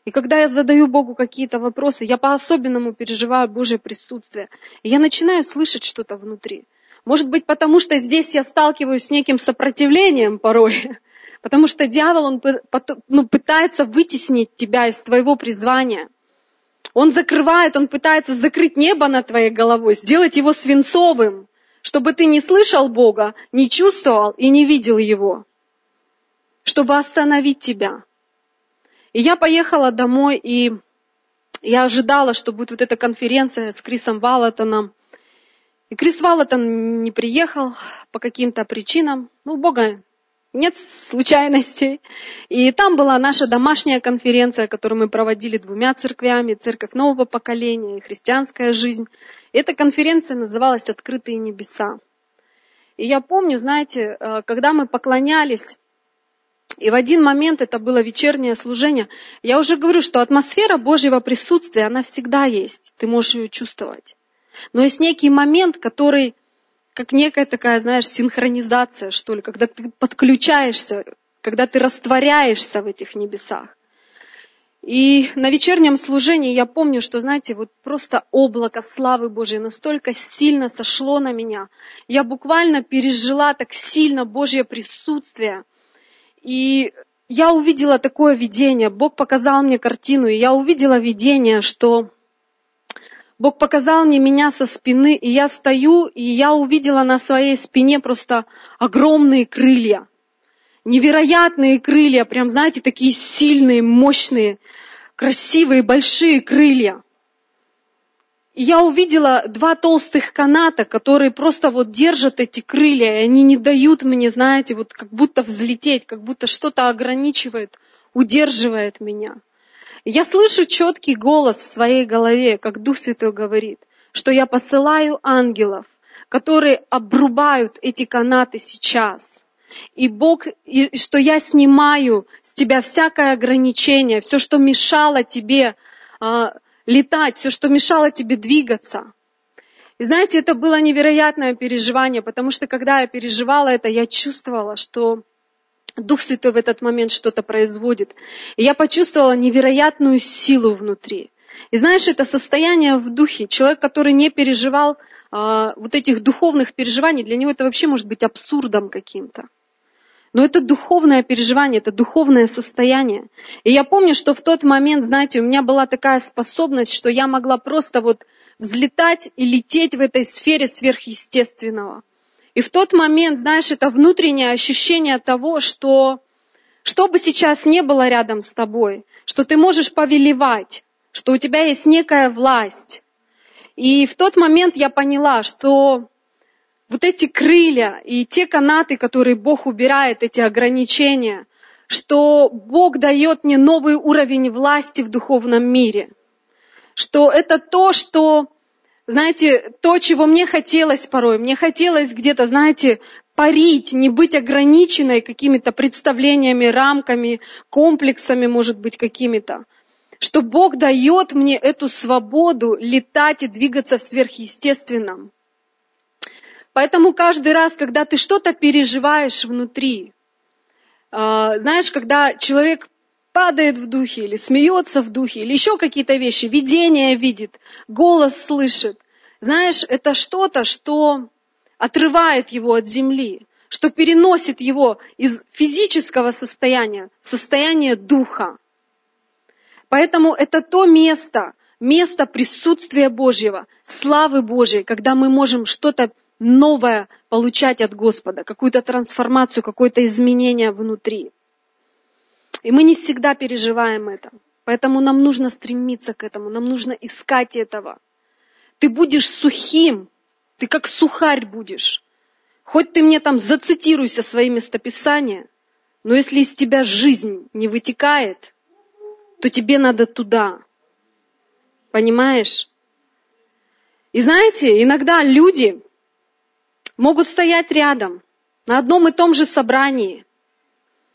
И когда я задаю Богу какие-то вопросы, я по-особенному переживаю Божье присутствие. И я начинаю слышать что-то внутри. Может быть, потому что здесь я сталкиваюсь с неким сопротивлением порой. Потому что дьявол, он ну, пытается вытеснить тебя из твоего призвания. Он закрывает, он пытается закрыть небо над твоей головой, сделать его свинцовым, чтобы ты не слышал Бога, не чувствовал и не видел Его. Чтобы остановить тебя. И я поехала домой, и я ожидала, что будет вот эта конференция с Крисом Валатоном. И Крис Валатон не приехал по каким-то причинам. Ну, у Бога нет случайностей. И там была наша домашняя конференция, которую мы проводили двумя церквями, церковь нового поколения и христианская жизнь. И эта конференция называлась «Открытые небеса». И я помню, знаете, э, когда мы поклонялись и в один момент это было вечернее служение. Я уже говорю, что атмосфера Божьего присутствия, она всегда есть. Ты можешь ее чувствовать. Но есть некий момент, который, как некая такая, знаешь, синхронизация, что ли, когда ты подключаешься, когда ты растворяешься в этих небесах. И на вечернем служении я помню, что, знаете, вот просто облако славы Божьей настолько сильно сошло на меня. Я буквально пережила так сильно Божье присутствие – и я увидела такое видение, Бог показал мне картину, и я увидела видение, что Бог показал мне меня со спины, и я стою, и я увидела на своей спине просто огромные крылья. Невероятные крылья, прям, знаете, такие сильные, мощные, красивые, большие крылья. И я увидела два толстых каната, которые просто вот держат эти крылья, и они не дают мне, знаете, вот как будто взлететь, как будто что-то ограничивает, удерживает меня. Я слышу четкий голос в своей голове, как Дух Святой говорит, что я посылаю ангелов, которые обрубают эти канаты сейчас. И Бог, и что я снимаю с тебя всякое ограничение, все, что мешало тебе а, летать, все, что мешало тебе двигаться. И знаете, это было невероятное переживание, потому что когда я переживала это, я чувствовала, что Дух Святой в этот момент что-то производит. И я почувствовала невероятную силу внутри. И знаешь, это состояние в духе. Человек, который не переживал а, вот этих духовных переживаний, для него это вообще может быть абсурдом каким-то. Но это духовное переживание, это духовное состояние. И я помню, что в тот момент, знаете, у меня была такая способность, что я могла просто вот взлетать и лететь в этой сфере сверхъестественного. И в тот момент, знаешь, это внутреннее ощущение того, что что бы сейчас не было рядом с тобой, что ты можешь повелевать, что у тебя есть некая власть. И в тот момент я поняла, что вот эти крылья и те канаты, которые Бог убирает, эти ограничения, что Бог дает мне новый уровень власти в духовном мире. что это то, что, знаете, то, чего мне хотелось порой. Мне хотелось где-то, знаете, парить, не быть ограниченной какими-то представлениями, рамками, комплексами, может быть, какими-то. Что Бог дает мне эту свободу летать и двигаться в сверхъестественном. Поэтому каждый раз, когда ты что-то переживаешь внутри, а, знаешь, когда человек падает в духе, или смеется в духе, или еще какие-то вещи, видение видит, голос слышит, знаешь, это что-то, что отрывает его от земли, что переносит его из физического состояния в состояние духа. Поэтому это то место, место присутствия Божьего, славы Божьей, когда мы можем что-то новое получать от Господа, какую-то трансформацию, какое-то изменение внутри. И мы не всегда переживаем это. Поэтому нам нужно стремиться к этому, нам нужно искать этого. Ты будешь сухим, ты как сухарь будешь. Хоть ты мне там зацитируйся свои местописания, но если из тебя жизнь не вытекает, то тебе надо туда. Понимаешь? И знаете, иногда люди могут стоять рядом на одном и том же собрании,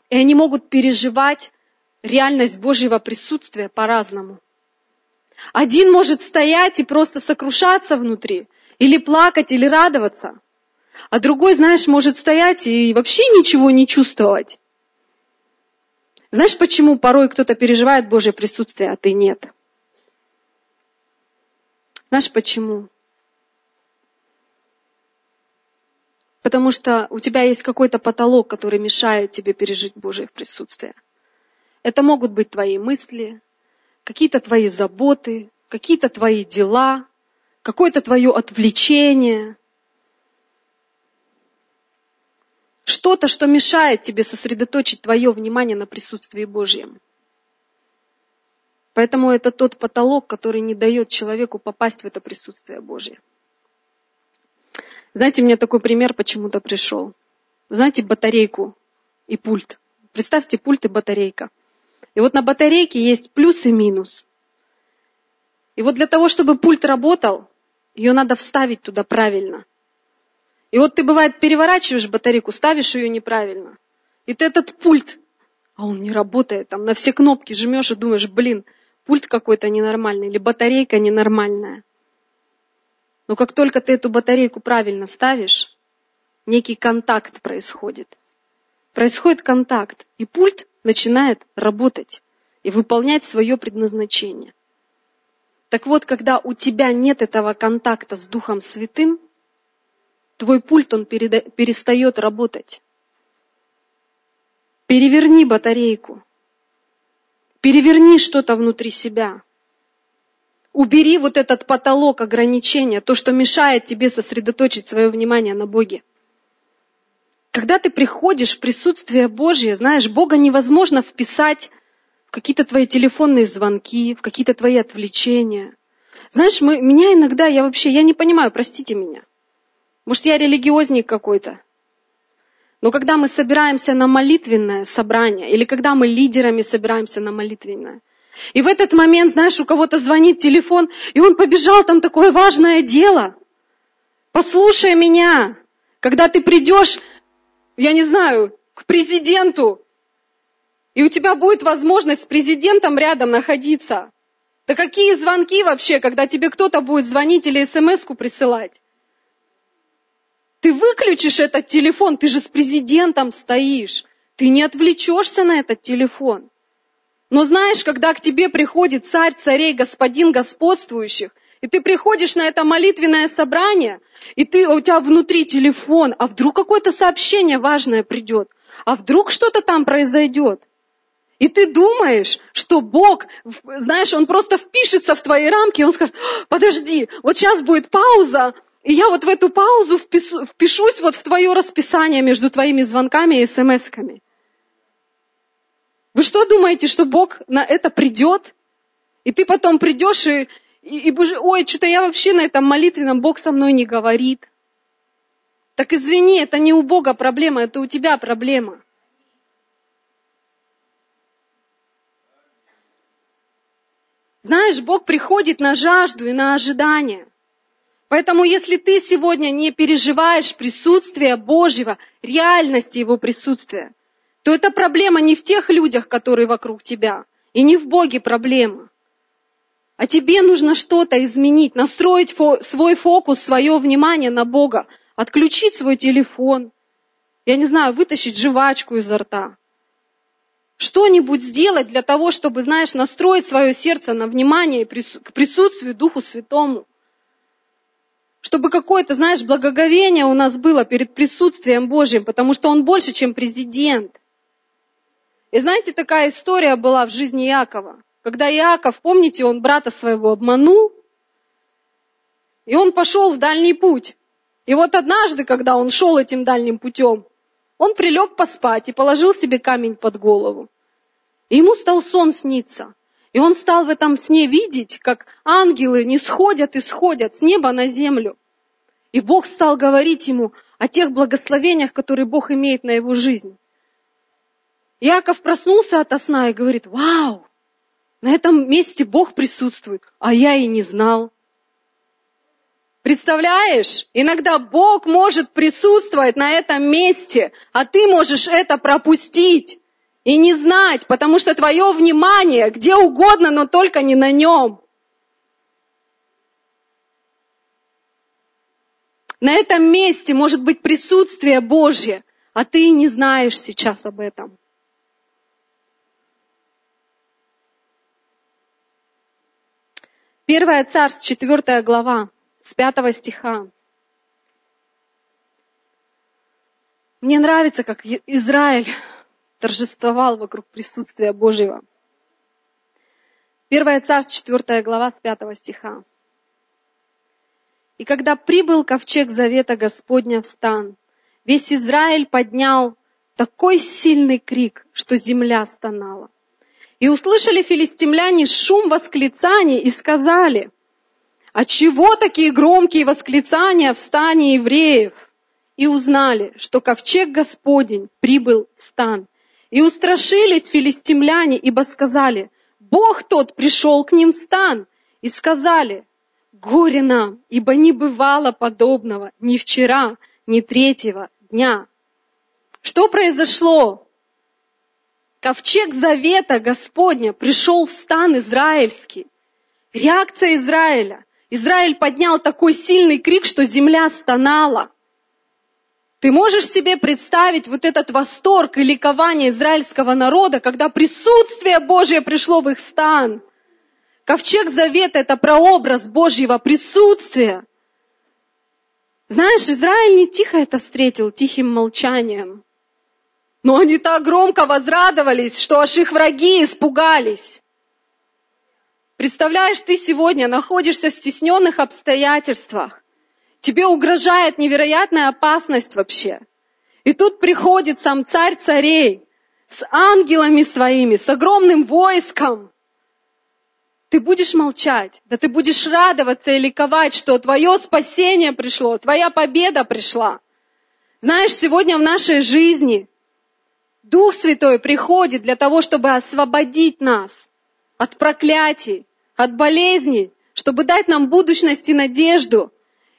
и они могут переживать реальность Божьего присутствия по-разному. Один может стоять и просто сокрушаться внутри, или плакать, или радоваться. А другой, знаешь, может стоять и вообще ничего не чувствовать. Знаешь, почему порой кто-то переживает Божье присутствие, а ты нет? Знаешь почему? Потому что у тебя есть какой-то потолок, который мешает тебе пережить Божье присутствие. Это могут быть твои мысли, какие-то твои заботы, какие-то твои дела, какое-то твое отвлечение, что-то, что мешает тебе сосредоточить твое внимание на присутствии Божьем. Поэтому это тот потолок, который не дает человеку попасть в это присутствие Божье. Знаете, у меня такой пример почему-то пришел. Знаете, батарейку и пульт. Представьте, пульт и батарейка. И вот на батарейке есть плюс и минус. И вот для того, чтобы пульт работал, ее надо вставить туда правильно. И вот ты, бывает, переворачиваешь батарейку, ставишь ее неправильно. И ты этот пульт, а он не работает, там на все кнопки жмешь и думаешь, блин, пульт какой-то ненормальный или батарейка ненормальная. Но как только ты эту батарейку правильно ставишь, некий контакт происходит. Происходит контакт, и пульт начинает работать и выполнять свое предназначение. Так вот, когда у тебя нет этого контакта с Духом Святым, твой пульт, он перестает работать. Переверни батарейку. Переверни что-то внутри себя. Убери вот этот потолок ограничения, то, что мешает тебе сосредоточить свое внимание на Боге. Когда ты приходишь в присутствие Божье, знаешь, Бога невозможно вписать какие-то твои телефонные звонки, в какие-то твои отвлечения. Знаешь, мы, меня иногда, я вообще, я не понимаю, простите меня. Может, я религиозник какой-то. Но когда мы собираемся на молитвенное собрание, или когда мы лидерами собираемся на молитвенное, и в этот момент, знаешь, у кого-то звонит телефон, и он побежал, там такое важное дело. Послушай меня, когда ты придешь, я не знаю, к президенту, и у тебя будет возможность с президентом рядом находиться. Да какие звонки вообще, когда тебе кто-то будет звонить или смс-ку присылать? Ты выключишь этот телефон, ты же с президентом стоишь. Ты не отвлечешься на этот телефон. Но знаешь, когда к тебе приходит царь царей, господин господствующих, и ты приходишь на это молитвенное собрание, и ты, у тебя внутри телефон, а вдруг какое-то сообщение важное придет, а вдруг что-то там произойдет – и ты думаешь, что Бог, знаешь, Он просто впишется в твои рамки, и Он скажет, подожди, вот сейчас будет пауза, и я вот в эту паузу впишу, впишусь вот в твое расписание между твоими звонками и смс-ками. Вы что думаете, что Бог на это придет? И ты потом придешь и, и, и боже, ой, что-то я вообще на этом молитвенном Бог со мной не говорит. Так извини, это не у Бога проблема, это у тебя проблема. Знаешь, Бог приходит на жажду и на ожидание. Поэтому если ты сегодня не переживаешь присутствие Божьего, реальности Его присутствия, то это проблема не в тех людях, которые вокруг тебя, и не в Боге проблема. А тебе нужно что-то изменить, настроить фо- свой фокус, свое внимание на Бога, отключить свой телефон, я не знаю, вытащить жвачку изо рта. Что-нибудь сделать для того, чтобы, знаешь, настроить свое сердце на внимание к присутствию Духу Святому. Чтобы какое-то, знаешь, благоговение у нас было перед присутствием Божьим, потому что Он больше, чем президент. И знаете, такая история была в жизни Иакова. Когда Иаков, помните, он брата своего обманул, и он пошел в дальний путь. И вот однажды, когда он шел этим дальним путем, он прилег поспать и положил себе камень под голову. И ему стал сон сниться. И он стал в этом сне видеть, как ангелы не сходят и сходят с неба на землю. И Бог стал говорить ему о тех благословениях, которые Бог имеет на его жизнь. Яков проснулся от сна и говорит, вау, на этом месте Бог присутствует, а я и не знал. Представляешь? Иногда Бог может присутствовать на этом месте, а ты можешь это пропустить и не знать, потому что твое внимание где угодно, но только не на нем. На этом месте может быть присутствие Божье, а ты не знаешь сейчас об этом. Первая царств, четвертая глава, с пятого стиха. Мне нравится, как Израиль торжествовал вокруг присутствия Божьего. Первая царств, четвертая глава, с пятого стиха. И когда прибыл ковчег завета Господня в стан, весь Израиль поднял такой сильный крик, что земля стонала. И услышали филистимляне шум восклицаний и сказали, «А чего такие громкие восклицания в стане евреев?» И узнали, что ковчег Господень прибыл в стан. И устрашились филистимляне, ибо сказали, Бог тот пришел к ним в стан. И сказали, горе нам, ибо не бывало подобного ни вчера, ни третьего дня. Что произошло? Ковчег завета Господня пришел в стан израильский. Реакция Израиля. Израиль поднял такой сильный крик, что земля стонала. Ты можешь себе представить вот этот восторг и ликование израильского народа, когда присутствие Божье пришло в их стан. Ковчег Завета – это прообраз Божьего присутствия. Знаешь, Израиль не тихо это встретил, тихим молчанием. Но они так громко возрадовались, что аж их враги испугались. Представляешь, ты сегодня находишься в стесненных обстоятельствах. Тебе угрожает невероятная опасность вообще. И тут приходит сам царь царей с ангелами своими, с огромным войском. Ты будешь молчать, да ты будешь радоваться и ликовать, что твое спасение пришло, твоя победа пришла. Знаешь, сегодня в нашей жизни Дух Святой приходит для того, чтобы освободить нас от проклятий, от болезней, чтобы дать нам будущность и надежду.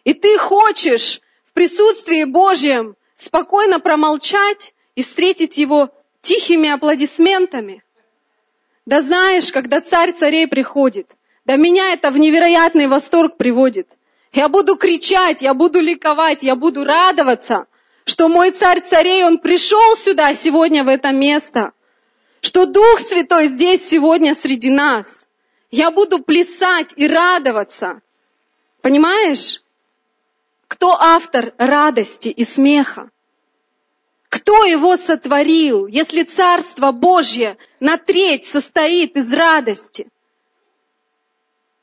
И ты хочешь в присутствии Божьем спокойно промолчать и встретить Его тихими аплодисментами. Да знаешь, когда царь царей приходит, да меня это в невероятный восторг приводит. Я буду кричать, я буду ликовать, я буду радоваться, что мой царь царей, он пришел сюда сегодня в это место, что Дух Святой здесь сегодня среди нас. Я буду плясать и радоваться. Понимаешь? Кто автор радости и смеха? Кто его сотворил, если Царство Божье на треть состоит из радости?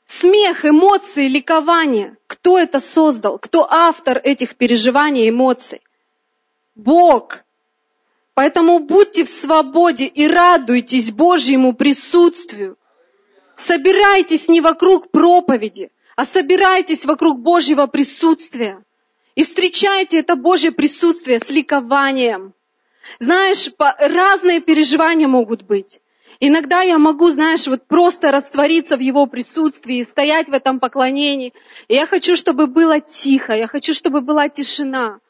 Смех, эмоции, ликование. Кто это создал? Кто автор этих переживаний и эмоций? Бог. Поэтому будьте в свободе и радуйтесь Божьему присутствию. Собирайтесь не вокруг проповеди, а собирайтесь вокруг Божьего присутствия. И встречайте это Божье присутствие с ликованием. Знаешь, разные переживания могут быть. Иногда я могу, знаешь, вот просто раствориться в Его присутствии, стоять в этом поклонении. И я хочу, чтобы было тихо, я хочу, чтобы была тишина.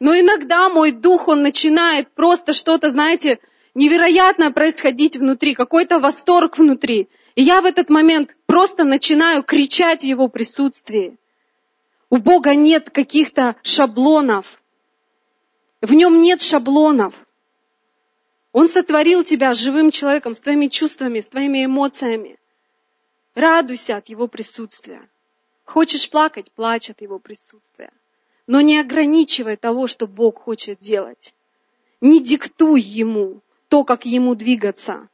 Но иногда мой дух, он начинает просто что-то, знаете, невероятное происходить внутри, какой-то восторг внутри. И я в этот момент просто начинаю кричать в Его присутствии. У Бога нет каких-то шаблонов. В нем нет шаблонов. Он сотворил тебя живым человеком, с твоими чувствами, с твоими эмоциями. Радуйся от Его присутствия. Хочешь плакать, плачь от Его присутствия. Но не ограничивай того, что Бог хочет делать. Не диктуй Ему то, как Ему двигаться.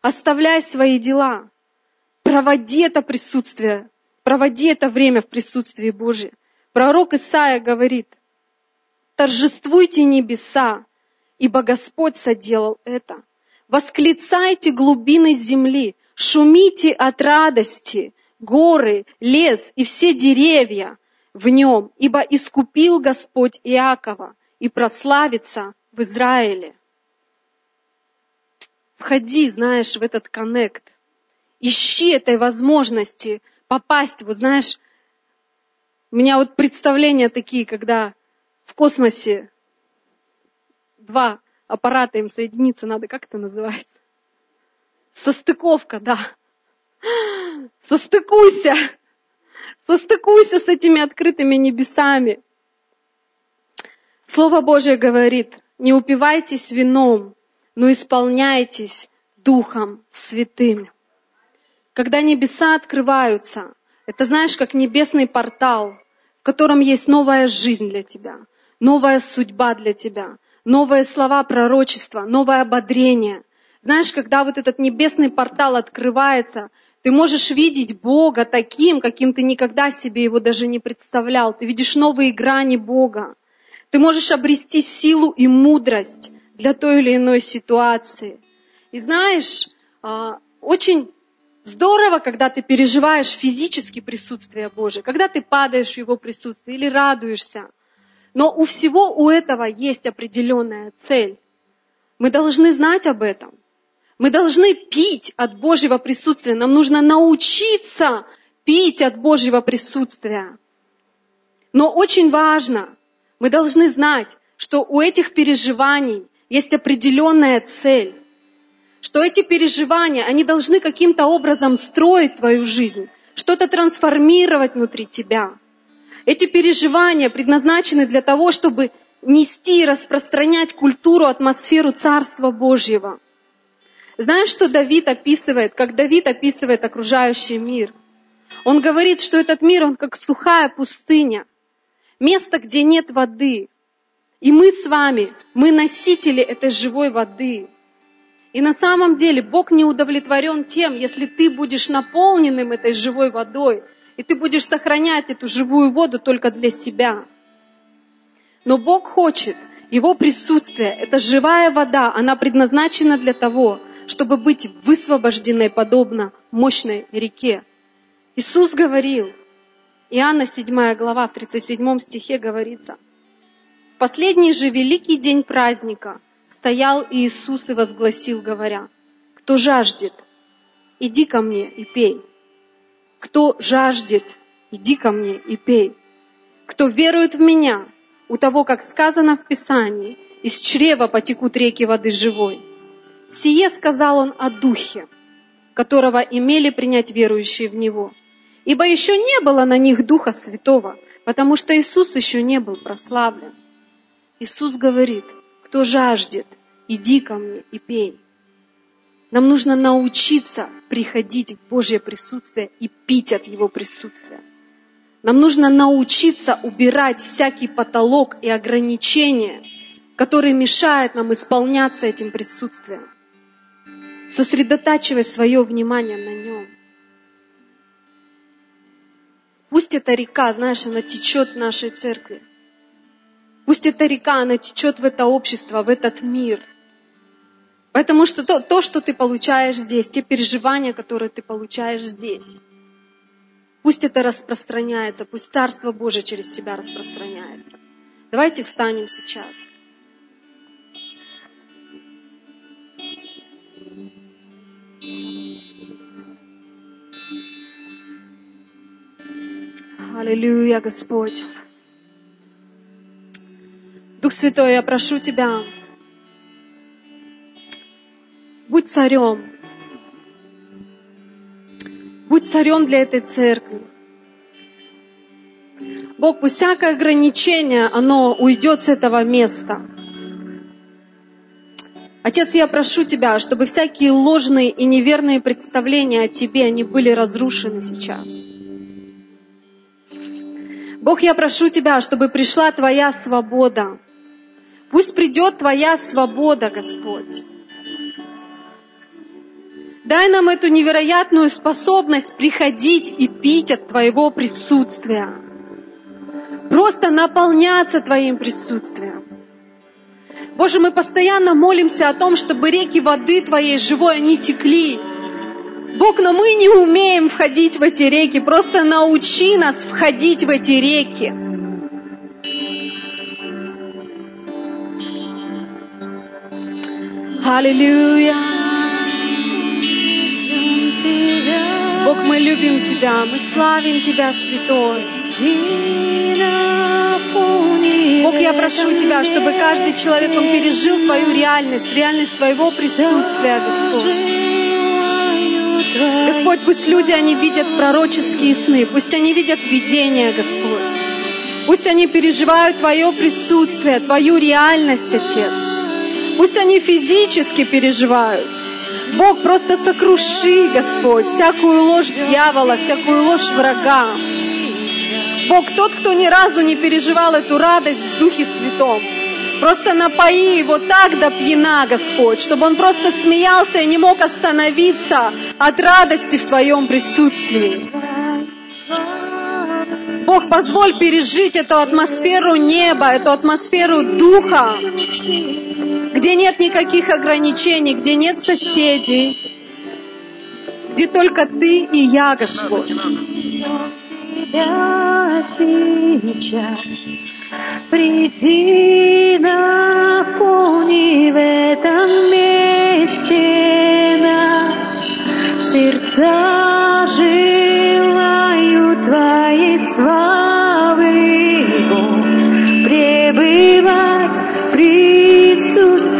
Оставляй свои дела. Проводи это присутствие, проводи это время в присутствии Божьем. Пророк Исаия говорит, торжествуйте небеса, ибо Господь соделал это. Восклицайте глубины земли, шумите от радости, горы, лес и все деревья в нем, ибо искупил Господь Иакова и прославится в Израиле. Входи, знаешь, в этот коннект. Ищи этой возможности попасть, вот знаешь, у меня вот представления такие, когда в космосе два аппарата им соединиться надо, как это называется? Состыковка, да. Состыкуйся. Состыкуйся с этими открытыми небесами. Слово Божье говорит, не упивайтесь вином, но исполняйтесь Духом Святым. Когда небеса открываются, это знаешь, как небесный портал, в котором есть новая жизнь для тебя, новая судьба для тебя, новые слова пророчества, новое ободрение. Знаешь, когда вот этот небесный портал открывается, ты можешь видеть Бога таким, каким ты никогда себе его даже не представлял. Ты видишь новые грани Бога. Ты можешь обрести силу и мудрость для той или иной ситуации. И знаешь, а, очень здорово, когда ты переживаешь физически присутствие Божие, когда ты падаешь в Его присутствие или радуешься. Но у всего у этого есть определенная цель. Мы должны знать об этом. Мы должны пить от Божьего присутствия. Нам нужно научиться пить от Божьего присутствия. Но очень важно, мы должны знать, что у этих переживаний есть определенная цель. Что эти переживания, они должны каким-то образом строить твою жизнь, что-то трансформировать внутри тебя. Эти переживания предназначены для того, чтобы нести и распространять культуру, атмосферу Царства Божьего. Знаешь, что Давид описывает, как Давид описывает окружающий мир? Он говорит, что этот мир, он как сухая пустыня, место, где нет воды. И мы с вами, мы носители этой живой воды. И на самом деле Бог не удовлетворен тем, если ты будешь наполненным этой живой водой – и ты будешь сохранять эту живую воду только для себя. Но Бог хочет, Его присутствие, это живая вода, она предназначена для того, чтобы быть высвобожденной подобно мощной реке. Иисус говорил, Иоанна 7 глава, в 37 стихе говорится, «В последний же великий день праздника стоял Иисус и возгласил, говоря, «Кто жаждет, иди ко мне и пей». Кто жаждет, иди ко мне и пей. Кто верует в меня, у того, как сказано в Писании, из чрева потекут реки воды живой. Сие сказал он о Духе, которого имели принять верующие в Него. Ибо еще не было на них Духа Святого, потому что Иисус еще не был прославлен. Иисус говорит, кто жаждет, иди ко мне и пей. Нам нужно научиться приходить в Божье присутствие и пить от Его присутствия. Нам нужно научиться убирать всякий потолок и ограничения, которые мешают нам исполняться этим присутствием. Сосредотачивай свое внимание на нем. Пусть эта река, знаешь, она течет в нашей церкви. Пусть эта река, она течет в это общество, в этот мир – Потому что то, то, что ты получаешь здесь, те переживания, которые ты получаешь здесь, пусть это распространяется, пусть Царство Божие через тебя распространяется. Давайте встанем сейчас. – Аллилуйя, Господь. Дух Святой, я прошу Тебя, будь царем. Будь царем для этой церкви. Бог, пусть всякое ограничение, оно уйдет с этого места. Отец, я прошу Тебя, чтобы всякие ложные и неверные представления о Тебе, они были разрушены сейчас. Бог, я прошу Тебя, чтобы пришла Твоя свобода. Пусть придет Твоя свобода, Господь. Дай нам эту невероятную способность приходить и пить от Твоего присутствия. Просто наполняться Твоим присутствием. Боже, мы постоянно молимся о том, чтобы реки воды Твоей живой, они текли. Бог, но мы не умеем входить в эти реки. Просто научи нас входить в эти реки. Аллилуйя. Бог, мы любим Тебя, мы славим Тебя, Святой. Бог, я прошу Тебя, чтобы каждый человек, он пережил Твою реальность, реальность Твоего присутствия, Господь. Господь, пусть люди, они видят пророческие сны, пусть они видят видения, Господь. Пусть они переживают Твое присутствие, Твою реальность, Отец. Пусть они физически переживают. Бог, просто сокруши, Господь, всякую ложь дьявола, всякую ложь врага. Бог, тот, кто ни разу не переживал эту радость в Духе Святом, просто напои его так до пьяна, Господь, чтобы он просто смеялся и не мог остановиться от радости в Твоем присутствии. Бог, позволь пережить эту атмосферу неба, эту атмосферу Духа, где нет никаких ограничений, где нет соседей, где только Ты и я, Господь. Приди, наполни в этом месте нас, сердца желают Твоей славы, пребывать в присутствии